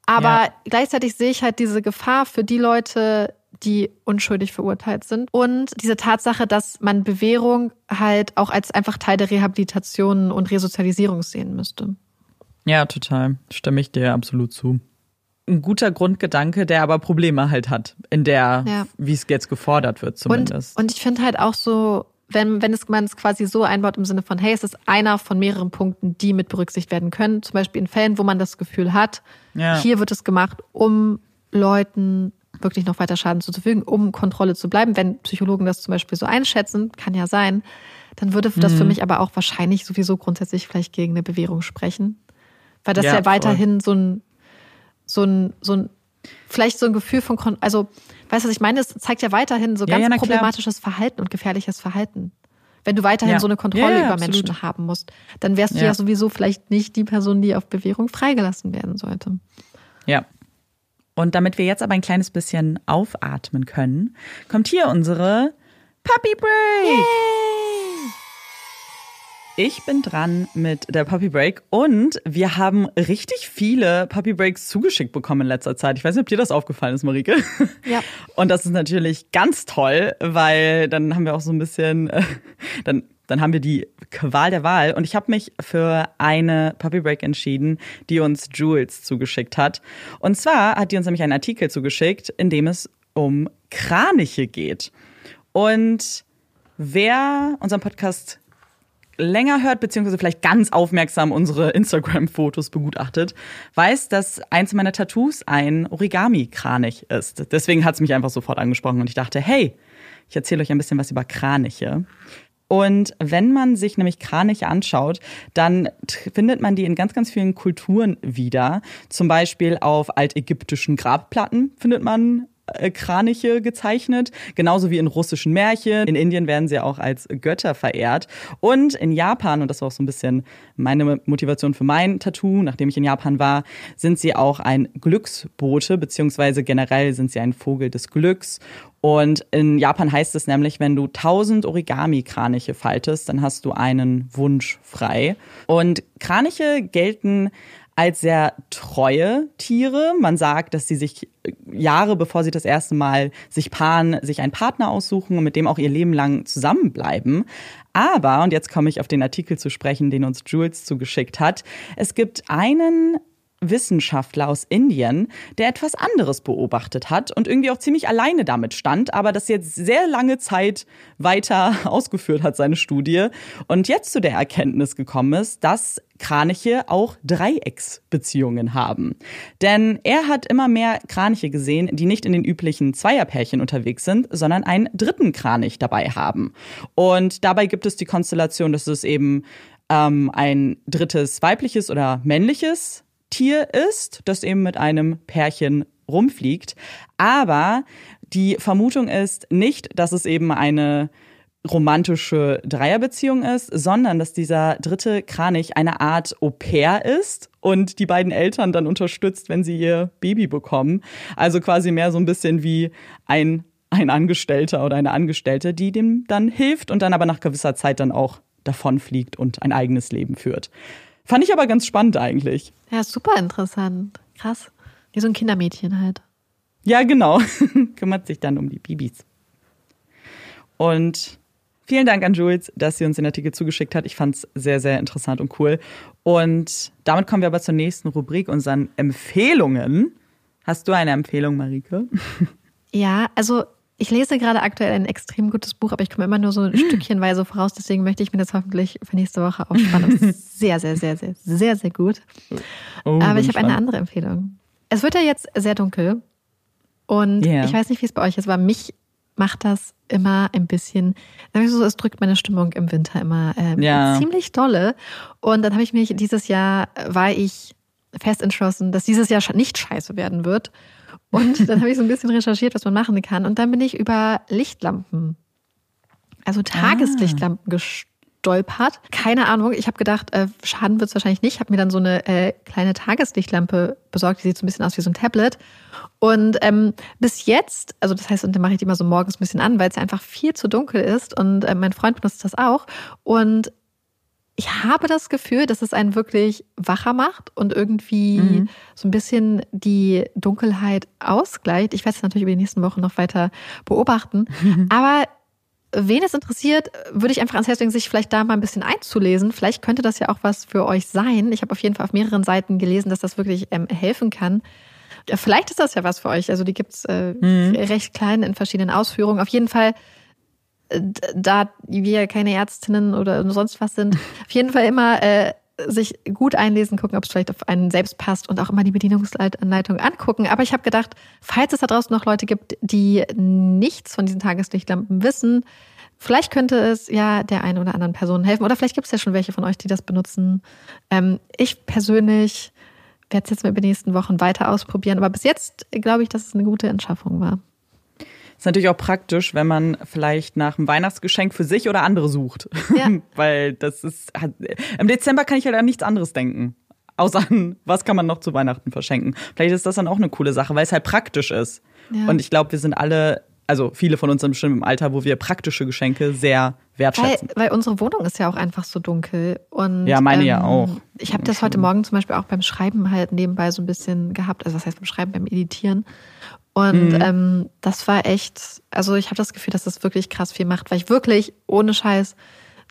Aber ja. gleichzeitig sehe ich halt diese Gefahr für die Leute, die unschuldig verurteilt sind. Und diese Tatsache, dass man Bewährung halt auch als einfach Teil der Rehabilitation und Resozialisierung sehen müsste. Ja, total. Stimme ich dir absolut zu. Ein guter Grundgedanke, der aber Probleme halt hat, in der, ja. wie es jetzt gefordert wird zumindest. Und, und ich finde halt auch so, wenn, wenn es, man es quasi so einbaut im Sinne von, hey, es ist einer von mehreren Punkten, die mit berücksichtigt werden können. Zum Beispiel in Fällen, wo man das Gefühl hat, ja. hier wird es gemacht, um Leuten wirklich noch weiter Schaden zuzufügen, um Kontrolle zu bleiben. Wenn Psychologen das zum Beispiel so einschätzen, kann ja sein, dann würde das mhm. für mich aber auch wahrscheinlich sowieso grundsätzlich vielleicht gegen eine Bewährung sprechen. Weil das ja, ja weiterhin so ein, so ein, so ein, vielleicht so ein Gefühl von, also Weißt du, was ich meine? Es zeigt ja weiterhin so ja, ganz ja, problematisches klar. Verhalten und gefährliches Verhalten. Wenn du weiterhin ja. so eine Kontrolle über absolut. Menschen haben musst, dann wärst du ja. sowieso vielleicht nicht die Person, die auf Bewährung freigelassen werden sollte. Ja. Und damit wir jetzt aber ein kleines bisschen aufatmen können, kommt hier unsere Puppy Break. Yay! Ich bin dran mit der Puppy Break und wir haben richtig viele Puppy Breaks zugeschickt bekommen in letzter Zeit. Ich weiß nicht, ob dir das aufgefallen ist, Marike. Ja. Und das ist natürlich ganz toll, weil dann haben wir auch so ein bisschen, äh, dann dann haben wir die Qual der Wahl und ich habe mich für eine Puppy Break entschieden, die uns Jules zugeschickt hat. Und zwar hat die uns nämlich einen Artikel zugeschickt, in dem es um Kraniche geht. Und wer unseren Podcast länger hört, beziehungsweise vielleicht ganz aufmerksam unsere Instagram-Fotos begutachtet, weiß, dass eins meiner Tattoos ein Origami-Kranich ist. Deswegen hat es mich einfach sofort angesprochen und ich dachte, hey, ich erzähle euch ein bisschen was über Kraniche. Und wenn man sich nämlich Kraniche anschaut, dann findet man die in ganz, ganz vielen Kulturen wieder. Zum Beispiel auf altägyptischen Grabplatten findet man Kraniche gezeichnet, genauso wie in russischen Märchen. In Indien werden sie auch als Götter verehrt. Und in Japan, und das war auch so ein bisschen meine Motivation für mein Tattoo, nachdem ich in Japan war, sind sie auch ein Glücksbote, beziehungsweise generell sind sie ein Vogel des Glücks. Und in Japan heißt es nämlich, wenn du 1000 Origami-Kraniche faltest, dann hast du einen Wunsch frei. Und Kraniche gelten als sehr treue Tiere. Man sagt, dass sie sich äh, Jahre bevor sie das erste Mal sich paaren, sich einen Partner aussuchen und mit dem auch ihr Leben lang zusammenbleiben. Aber, und jetzt komme ich auf den Artikel zu sprechen, den uns Jules zugeschickt hat, es gibt einen Wissenschaftler aus Indien, der etwas anderes beobachtet hat und irgendwie auch ziemlich alleine damit stand, aber das jetzt sehr lange Zeit weiter ausgeführt hat, seine Studie, und jetzt zu der Erkenntnis gekommen ist, dass Kraniche auch Dreiecksbeziehungen haben. Denn er hat immer mehr Kraniche gesehen, die nicht in den üblichen Zweierpärchen unterwegs sind, sondern einen dritten Kranich dabei haben. Und dabei gibt es die Konstellation, dass es eben ähm, ein drittes weibliches oder männliches Tier ist, das eben mit einem Pärchen rumfliegt. Aber die Vermutung ist nicht, dass es eben eine romantische Dreierbeziehung ist, sondern dass dieser dritte Kranich eine Art Au pair ist und die beiden Eltern dann unterstützt, wenn sie ihr Baby bekommen. Also quasi mehr so ein bisschen wie ein, ein Angestellter oder eine Angestellte, die dem dann hilft und dann aber nach gewisser Zeit dann auch davonfliegt und ein eigenes Leben führt. Fand ich aber ganz spannend eigentlich. Ja, super interessant. Krass. Wie so ein Kindermädchen halt. Ja, genau. Kümmert sich dann um die Bibis. Und vielen Dank an Jules, dass sie uns den Artikel zugeschickt hat. Ich fand es sehr, sehr interessant und cool. Und damit kommen wir aber zur nächsten Rubrik, unseren Empfehlungen. Hast du eine Empfehlung, Marike? Ja, also ich lese gerade aktuell ein extrem gutes Buch, aber ich komme immer nur so ein Stückchenweise voraus. Deswegen möchte ich mir das hoffentlich für nächste Woche aufspannen. Das ist sehr, sehr, sehr, sehr, sehr, sehr gut. Oh, aber ich habe eine andere Empfehlung. Es wird ja jetzt sehr dunkel. Und yeah. ich weiß nicht, wie es bei euch ist, aber mich macht das immer ein bisschen, so, es drückt meine Stimmung im Winter immer äh, ja. ziemlich dolle. Und dann habe ich mich dieses Jahr, war ich fest entschlossen, dass dieses Jahr nicht scheiße werden wird. Und dann habe ich so ein bisschen recherchiert, was man machen kann. Und dann bin ich über Lichtlampen, also ah. Tageslichtlampen gestolpert. Keine Ahnung. Ich habe gedacht, äh, schaden wird es wahrscheinlich nicht. Habe mir dann so eine äh, kleine Tageslichtlampe besorgt. Die sieht so ein bisschen aus wie so ein Tablet. Und ähm, bis jetzt, also das heißt, und dann mache ich die mal so morgens ein bisschen an, weil es einfach viel zu dunkel ist. Und äh, mein Freund benutzt das auch. Und ich habe das Gefühl, dass es einen wirklich wacher macht und irgendwie mhm. so ein bisschen die Dunkelheit ausgleicht. Ich werde es natürlich über die nächsten Wochen noch weiter beobachten. Mhm. Aber wen es interessiert, würde ich einfach ans Herz legen, sich vielleicht da mal ein bisschen einzulesen. Vielleicht könnte das ja auch was für euch sein. Ich habe auf jeden Fall auf mehreren Seiten gelesen, dass das wirklich ähm, helfen kann. Vielleicht ist das ja was für euch. Also die gibt's äh, mhm. recht klein in verschiedenen Ausführungen. Auf jeden Fall da wir keine Ärztinnen oder sonst was sind, auf jeden Fall immer äh, sich gut einlesen, gucken, ob es vielleicht auf einen selbst passt und auch immer die Bedienungsanleitung angucken. Aber ich habe gedacht, falls es da draußen noch Leute gibt, die nichts von diesen Tageslichtlampen wissen, vielleicht könnte es ja der einen oder anderen Person helfen. Oder vielleicht gibt es ja schon welche von euch, die das benutzen. Ähm, ich persönlich werde es jetzt mal über die nächsten Wochen weiter ausprobieren. Aber bis jetzt glaube ich, dass es eine gute Entschaffung war. Ist natürlich auch praktisch, wenn man vielleicht nach einem Weihnachtsgeschenk für sich oder andere sucht. Ja. Weil das ist, im Dezember kann ich halt an nichts anderes denken. Außer an, was kann man noch zu Weihnachten verschenken. Vielleicht ist das dann auch eine coole Sache, weil es halt praktisch ist. Ja. Und ich glaube, wir sind alle, also viele von uns sind bestimmt im Alter, wo wir praktische Geschenke sehr wertschätzen. Weil, weil unsere Wohnung ist ja auch einfach so dunkel. Und, ja, meine ähm, ja auch. Ich habe das heute Morgen zum Beispiel auch beim Schreiben halt nebenbei so ein bisschen gehabt. Also was heißt beim Schreiben, beim Editieren. Und mhm. ähm, das war echt, also ich habe das Gefühl, dass das wirklich krass viel macht, weil ich wirklich ohne Scheiß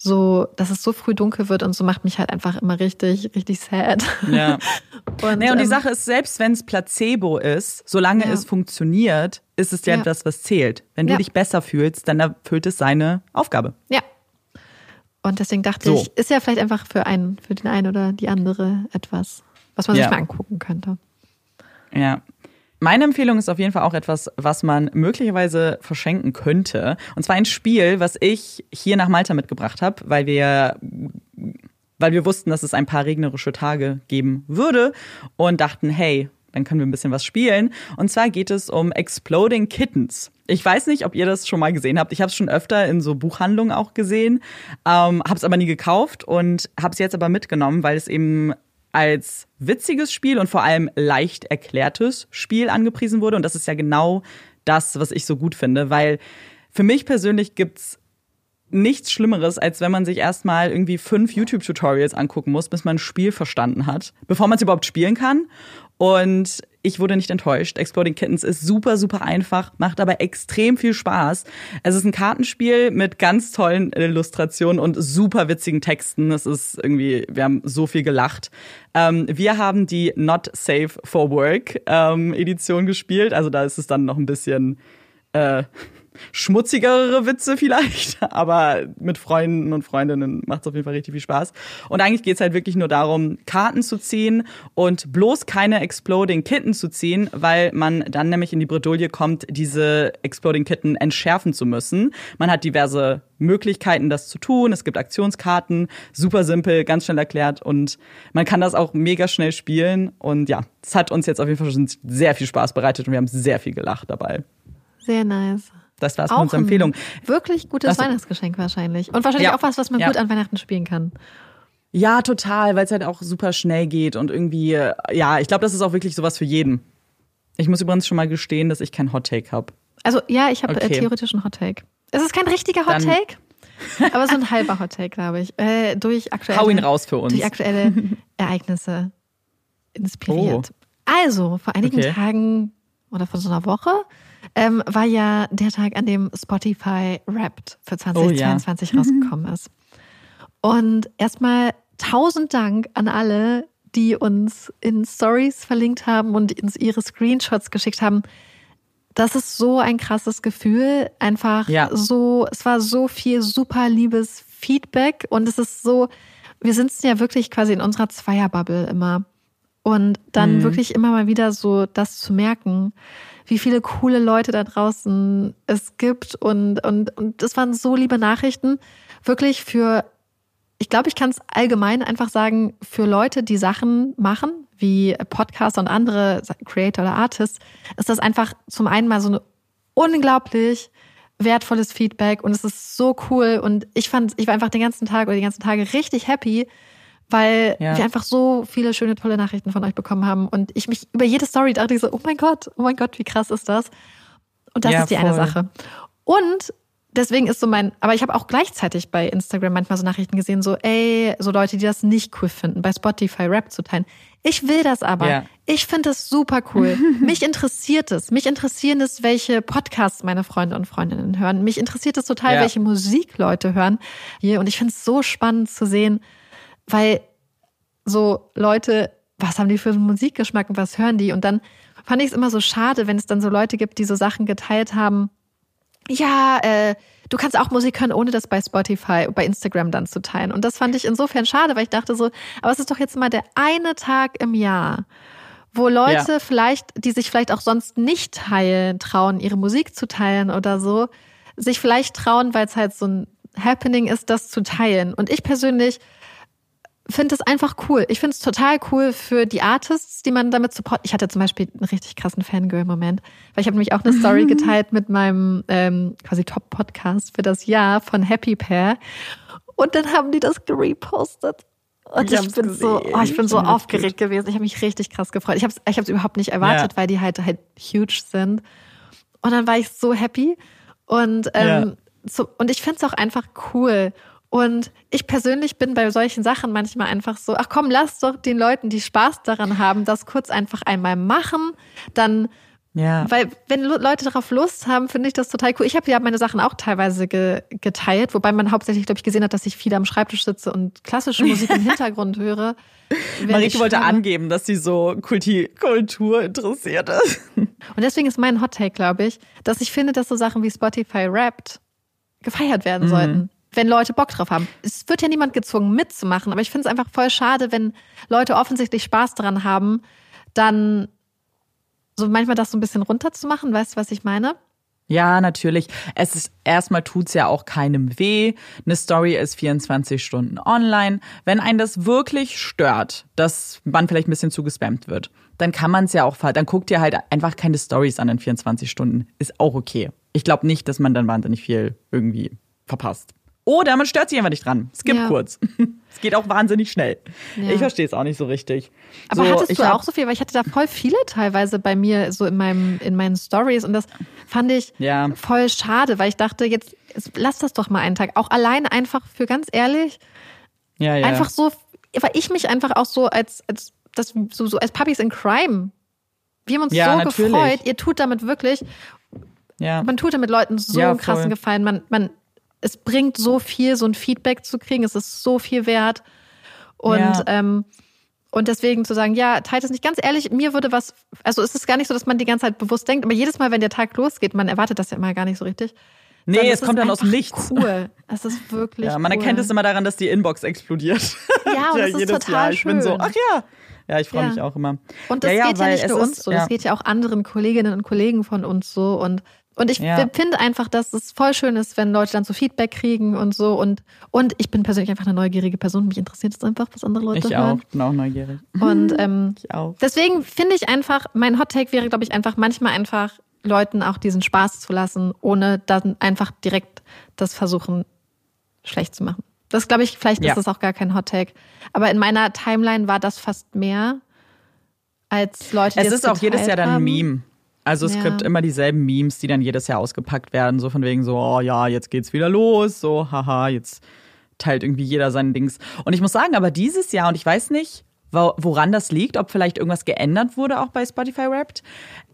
so, dass es so früh dunkel wird und so macht mich halt einfach immer richtig, richtig sad. Ja. und, nee, und die ähm, Sache ist, selbst wenn es Placebo ist, solange ja. es funktioniert, ist es ja, ja. das, was zählt. Wenn du ja. dich besser fühlst, dann erfüllt es seine Aufgabe. Ja. Und deswegen dachte so. ich, ist ja vielleicht einfach für einen, für den einen oder die andere etwas, was man sich mal angucken könnte. Ja, meine Empfehlung ist auf jeden Fall auch etwas, was man möglicherweise verschenken könnte. Und zwar ein Spiel, was ich hier nach Malta mitgebracht habe, weil wir weil wir wussten, dass es ein paar regnerische Tage geben würde und dachten, hey, dann können wir ein bisschen was spielen. Und zwar geht es um Exploding Kittens. Ich weiß nicht, ob ihr das schon mal gesehen habt. Ich habe es schon öfter in so Buchhandlungen auch gesehen, ähm, habe es aber nie gekauft und habe es jetzt aber mitgenommen, weil es eben als witziges Spiel und vor allem leicht erklärtes Spiel angepriesen wurde. Und das ist ja genau das, was ich so gut finde, weil für mich persönlich gibt's nichts Schlimmeres, als wenn man sich erstmal irgendwie fünf YouTube-Tutorials angucken muss, bis man ein Spiel verstanden hat, bevor man es überhaupt spielen kann. Und ich wurde nicht enttäuscht. Exploding Kittens ist super, super einfach, macht aber extrem viel Spaß. Es ist ein Kartenspiel mit ganz tollen Illustrationen und super witzigen Texten. Es ist irgendwie, wir haben so viel gelacht. Ähm, wir haben die Not Safe for Work ähm, Edition gespielt. Also da ist es dann noch ein bisschen äh, schmutzigere Witze vielleicht, aber mit Freunden und Freundinnen macht es auf jeden Fall richtig viel Spaß. Und eigentlich geht es halt wirklich nur darum, Karten zu ziehen und bloß keine Exploding Kitten zu ziehen, weil man dann nämlich in die Bredouille kommt, diese Exploding Kitten entschärfen zu müssen. Man hat diverse Möglichkeiten, das zu tun. Es gibt Aktionskarten, super simpel, ganz schnell erklärt und man kann das auch mega schnell spielen. Und ja, es hat uns jetzt auf jeden Fall schon sehr viel Spaß bereitet und wir haben sehr viel gelacht dabei. Sehr nice. Das war's mit unserer Empfehlung. Wirklich gutes also, Weihnachtsgeschenk wahrscheinlich. Und wahrscheinlich ja. auch was, was man ja. gut an Weihnachten spielen kann. Ja, total, weil es halt auch super schnell geht und irgendwie, ja, ich glaube, das ist auch wirklich sowas für jeden. Ich muss übrigens schon mal gestehen, dass ich kein Hot Take habe. Also ja, ich habe äh, okay. theoretisch einen Hot Take. Es ist kein richtiger Hot Take, aber so ein halber Hot Take, glaube ich. Äh, durch aktuelle, Hau ihn raus für uns. Durch aktuelle Ereignisse inspiriert. Oh. Also, vor einigen okay. Tagen oder vor so einer Woche ähm, war ja der Tag, an dem Spotify Wrapped für 2022 oh, ja. rausgekommen ist. Und erstmal tausend Dank an alle, die uns in Stories verlinkt haben und uns ihre Screenshots geschickt haben. das ist so ein krasses Gefühl. Einfach ja. so, es war so viel super liebes Feedback und es ist so, wir sitzen ja wirklich quasi in unserer Zweierbubble immer. Und dann mhm. wirklich immer mal wieder so das zu merken, wie viele coole Leute da draußen es gibt. Und, und, und das waren so liebe Nachrichten. Wirklich für, ich glaube, ich kann es allgemein einfach sagen, für Leute, die Sachen machen, wie Podcaster und andere Creator oder Artists, ist das einfach zum einen mal so eine unglaublich wertvolles Feedback und es ist so cool und ich fand, ich war einfach den ganzen Tag oder die ganzen Tage richtig happy, weil ja. wir einfach so viele schöne, tolle Nachrichten von euch bekommen haben und ich mich über jede Story dachte ich so, oh mein Gott, oh mein Gott, wie krass ist das? Und das ja, ist die voll. eine Sache. Und deswegen ist so mein, aber ich habe auch gleichzeitig bei Instagram manchmal so Nachrichten gesehen, so, ey, so Leute, die das nicht cool finden, bei Spotify Rap zu teilen. Ich will das aber. Ja. Ich finde das super cool. Mich interessiert es. Mich interessieren es, welche Podcasts meine Freunde und Freundinnen hören. Mich interessiert es total, ja. welche Musik Leute hören hier. Und ich finde es so spannend zu sehen, weil so Leute, was haben die für einen Musikgeschmack und was hören die? Und dann fand ich es immer so schade, wenn es dann so Leute gibt, die so Sachen geteilt haben, ja, äh, du kannst auch Musik hören, ohne das bei Spotify, bei Instagram dann zu teilen. Und das fand ich insofern schade, weil ich dachte so, aber es ist doch jetzt mal der eine Tag im Jahr, wo Leute ja. vielleicht, die sich vielleicht auch sonst nicht teilen, trauen, ihre Musik zu teilen oder so, sich vielleicht trauen, weil es halt so ein Happening ist, das zu teilen. Und ich persönlich finde es einfach cool. Ich finde es total cool für die Artists, die man damit support. Ich hatte zum Beispiel einen richtig krassen Fangirl-Moment, weil ich habe nämlich auch eine Story geteilt mit meinem ähm, quasi Top-Podcast für das Jahr von Happy Pair. Und dann haben die das gerepostet. Und ich, ich bin gesehen. so, oh, ich bin so aufgeregt gewesen. Ich habe mich richtig krass gefreut. Ich habe es ich überhaupt nicht erwartet, ja. weil die halt halt huge sind. Und dann war ich so happy. Und ähm, ja. so, und ich finde es auch einfach cool. Und ich persönlich bin bei solchen Sachen manchmal einfach so, ach komm, lass doch den Leuten, die Spaß daran haben, das kurz einfach einmal machen. Dann, ja. weil wenn Leute darauf Lust haben, finde ich das total cool. Ich habe ja meine Sachen auch teilweise ge geteilt, wobei man hauptsächlich, glaube ich, gesehen hat, dass ich viel am Schreibtisch sitze und klassische Musik im Hintergrund höre. Marike wollte angeben, dass sie so Kulti Kultur interessiert ist. Und deswegen ist mein Hot Take, glaube ich, dass ich finde, dass so Sachen wie Spotify Wrapped gefeiert werden mhm. sollten wenn Leute Bock drauf haben. Es wird ja niemand gezwungen mitzumachen, aber ich finde es einfach voll schade, wenn Leute offensichtlich Spaß daran haben, dann so manchmal das so ein bisschen runterzumachen. Weißt du, was ich meine? Ja, natürlich. Es ist erstmal tut's ja auch keinem weh. Eine Story ist 24 Stunden online. Wenn einen das wirklich stört, dass man vielleicht ein bisschen zugespammt wird, dann kann man es ja auch, dann guckt ihr halt einfach keine Stories an in 24 Stunden. Ist auch okay. Ich glaube nicht, dass man dann wahnsinnig viel irgendwie verpasst. Oder man stört sich einfach nicht dran. Skip ja. kurz. Es geht auch wahnsinnig schnell. Ja. Ich verstehe es auch nicht so richtig. Aber so, hattest du auch so viel? Weil ich hatte da voll viele teilweise bei mir so in meinem in meinen Stories und das fand ich ja. voll schade, weil ich dachte jetzt lass das doch mal einen Tag. Auch allein einfach für ganz ehrlich. Ja, ja. Einfach so, weil ich mich einfach auch so als als das so, so als Puppies in Crime. Wir haben uns so natürlich. gefreut. Ihr tut damit wirklich. Ja. Man tut damit Leuten so einen krassen Gefallen. Man man es bringt so viel, so ein Feedback zu kriegen. Es ist so viel wert. Und, ja. ähm, und deswegen zu sagen, ja, teilt es nicht. Ganz ehrlich, mir würde was, also es ist gar nicht so, dass man die ganze Zeit bewusst denkt, aber jedes Mal, wenn der Tag losgeht, man erwartet das ja immer gar nicht so richtig. Nee, es kommt dann aus dem Nichts. Cool. Es ist wirklich. Ja, man cool. erkennt es immer daran, dass die Inbox explodiert. Ja, und ja, das ist total Jahr. Ich bin so, ach ja. Ja, ich freue ja. mich auch immer. Und das ja, geht ja, nicht nur uns so, das geht ja auch anderen Kolleginnen und Kollegen von uns so. Und und ich ja. finde einfach, dass es voll schön ist, wenn Leute dann so Feedback kriegen und so. Und, und ich bin persönlich einfach eine neugierige Person. Mich interessiert es einfach, was andere Leute ich hören. Ich auch, bin auch neugierig. Und ähm, ich auch. deswegen finde ich einfach, mein Hot Take wäre, glaube ich, einfach manchmal einfach Leuten auch diesen Spaß zu lassen, ohne dann einfach direkt das versuchen, schlecht zu machen. Das glaube ich, vielleicht ja. ist das auch gar kein Hot Take. Aber in meiner Timeline war das fast mehr als Leute, die es ist auch jedes Jahr dann ein Meme. Also es ja. gibt immer dieselben Memes, die dann jedes Jahr ausgepackt werden, so von wegen so, oh ja, jetzt geht's wieder los, so, haha, jetzt teilt irgendwie jeder sein Dings. Und ich muss sagen, aber dieses Jahr, und ich weiß nicht, woran das liegt, ob vielleicht irgendwas geändert wurde auch bei Spotify Wrapped,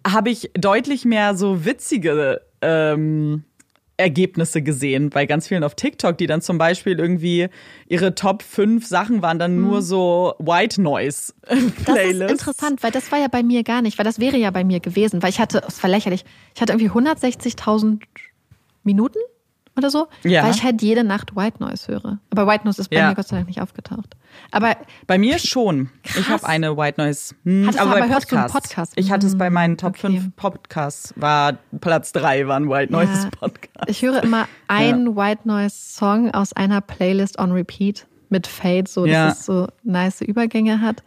habe ich deutlich mehr so witzige ähm, Ergebnisse gesehen bei ganz vielen auf TikTok, die dann zum Beispiel irgendwie ihre Top 5 Sachen waren dann nur hm. so White Noise Playlists. Das ist interessant, weil das war ja bei mir gar nicht, weil das wäre ja bei mir gewesen, weil ich hatte, es war lächerlich, ich hatte irgendwie 160.000 Minuten oder so, ja. weil ich halt jede Nacht White Noise höre. Aber White Noise ist bei ja. mir Gott sei Dank nicht aufgetaucht. Aber bei mir schon. Krass. Ich habe eine White Noise. Hm, aber, aber bei Podcasts. Podcast? Ich hatte es bei meinen Top okay. 5 Podcasts. War Platz 3 war ein White Noise ja. Podcast. Ich höre immer einen White Noise Song aus einer Playlist on Repeat mit Fade, so dass es so nice Übergänge hat.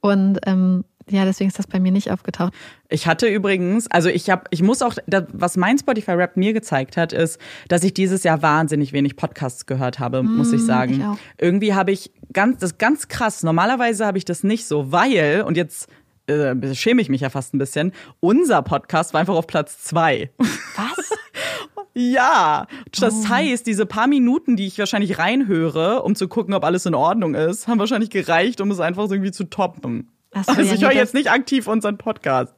Und ähm, ja, deswegen ist das bei mir nicht aufgetaucht. Ich hatte übrigens, also ich habe, ich muss auch, was mein Spotify Rap mir gezeigt hat, ist, dass ich dieses Jahr wahnsinnig wenig Podcasts gehört habe, mm, muss ich sagen. Ich. Irgendwie habe ich ganz, das ist ganz krass. Normalerweise habe ich das nicht so, weil und jetzt äh, schäme ich mich ja fast ein bisschen. Unser Podcast war einfach auf Platz zwei. Was? Ja, das oh. heißt, diese paar Minuten, die ich wahrscheinlich reinhöre, um zu gucken, ob alles in Ordnung ist, haben wahrscheinlich gereicht, um es einfach so irgendwie zu toppen. So, also ja, ich höre jetzt nicht aktiv unseren Podcast.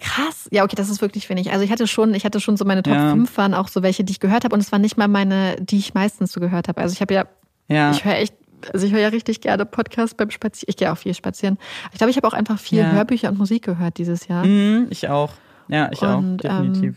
Krass. Ja, okay, das ist wirklich wenig. Also ich hatte schon, ich hatte schon so meine Top ja. 5 waren auch so welche, die ich gehört habe und es waren nicht mal meine, die ich meistens so gehört habe. Also ich habe ja, ja, ich höre echt, also ich höre ja richtig gerne Podcasts beim Spazieren. Ich gehe auch viel spazieren. Ich glaube, ich habe auch einfach viel ja. Hörbücher und Musik gehört dieses Jahr. Mhm, ich auch. Ja, ich und, auch, definitiv. Ähm,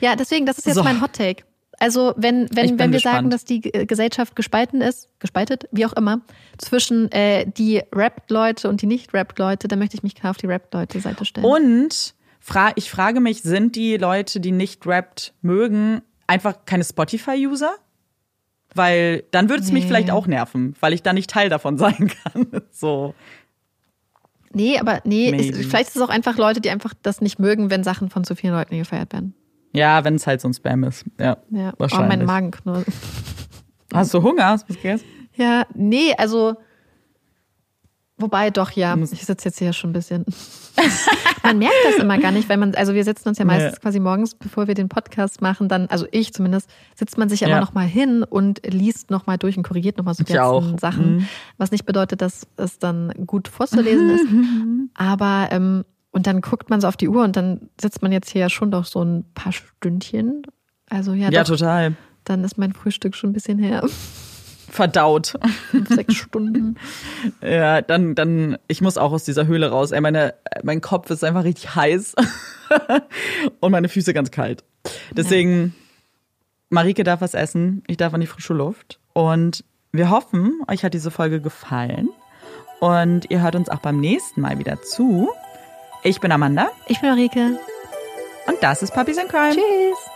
ja, deswegen, das ist jetzt so. mein Hot Take. Also wenn, wenn, wenn wir gespannt. sagen, dass die Gesellschaft gespalten ist, gespaltet, wie auch immer, zwischen äh, die Rap-Leute und die Nicht-Rap-Leute, dann möchte ich mich klar auf die Rap-Leute-Seite stellen. Und fra ich frage mich, sind die Leute, die nicht rappt mögen, einfach keine Spotify-User? Weil dann würde es nee. mich vielleicht auch nerven, weil ich da nicht Teil davon sein kann. so. Nee, aber nee, ist, vielleicht ist es auch einfach Leute, die einfach das nicht mögen, wenn Sachen von zu vielen Leuten gefeiert werden. Ja, wenn es halt so ein Spam ist. Ja, ja. wahrscheinlich. Oh, mein Magen knurrt. Hast du Hunger? Hast du was gegessen? Ja, nee, also Wobei doch, ja, ich sitze jetzt hier schon ein bisschen. man merkt das immer gar nicht, weil man, also wir setzen uns ja meistens ja. quasi morgens, bevor wir den Podcast machen, dann, also ich zumindest, sitzt man sich ja, ja. immer noch mal hin und liest noch mal durch und korrigiert noch mal so die ganzen Sachen. Mhm. Was nicht bedeutet, dass es dann gut vorzulesen ist. Aber ähm, und dann guckt man so auf die Uhr und dann sitzt man jetzt hier ja schon doch so ein paar Stündchen. Also ja, ja doch, total. Dann ist mein Frühstück schon ein bisschen her. Verdaut. Sechs Stunden. ja, dann, dann, ich muss auch aus dieser Höhle raus. Ey, meine, mein Kopf ist einfach richtig heiß und meine Füße ganz kalt. Deswegen, ja. Marike darf was essen, ich darf an die frische Luft. Und wir hoffen, euch hat diese Folge gefallen. Und ihr hört uns auch beim nächsten Mal wieder zu. Ich bin Amanda. Ich bin Ulrike. Und das ist Puppies in Crime. Tschüss.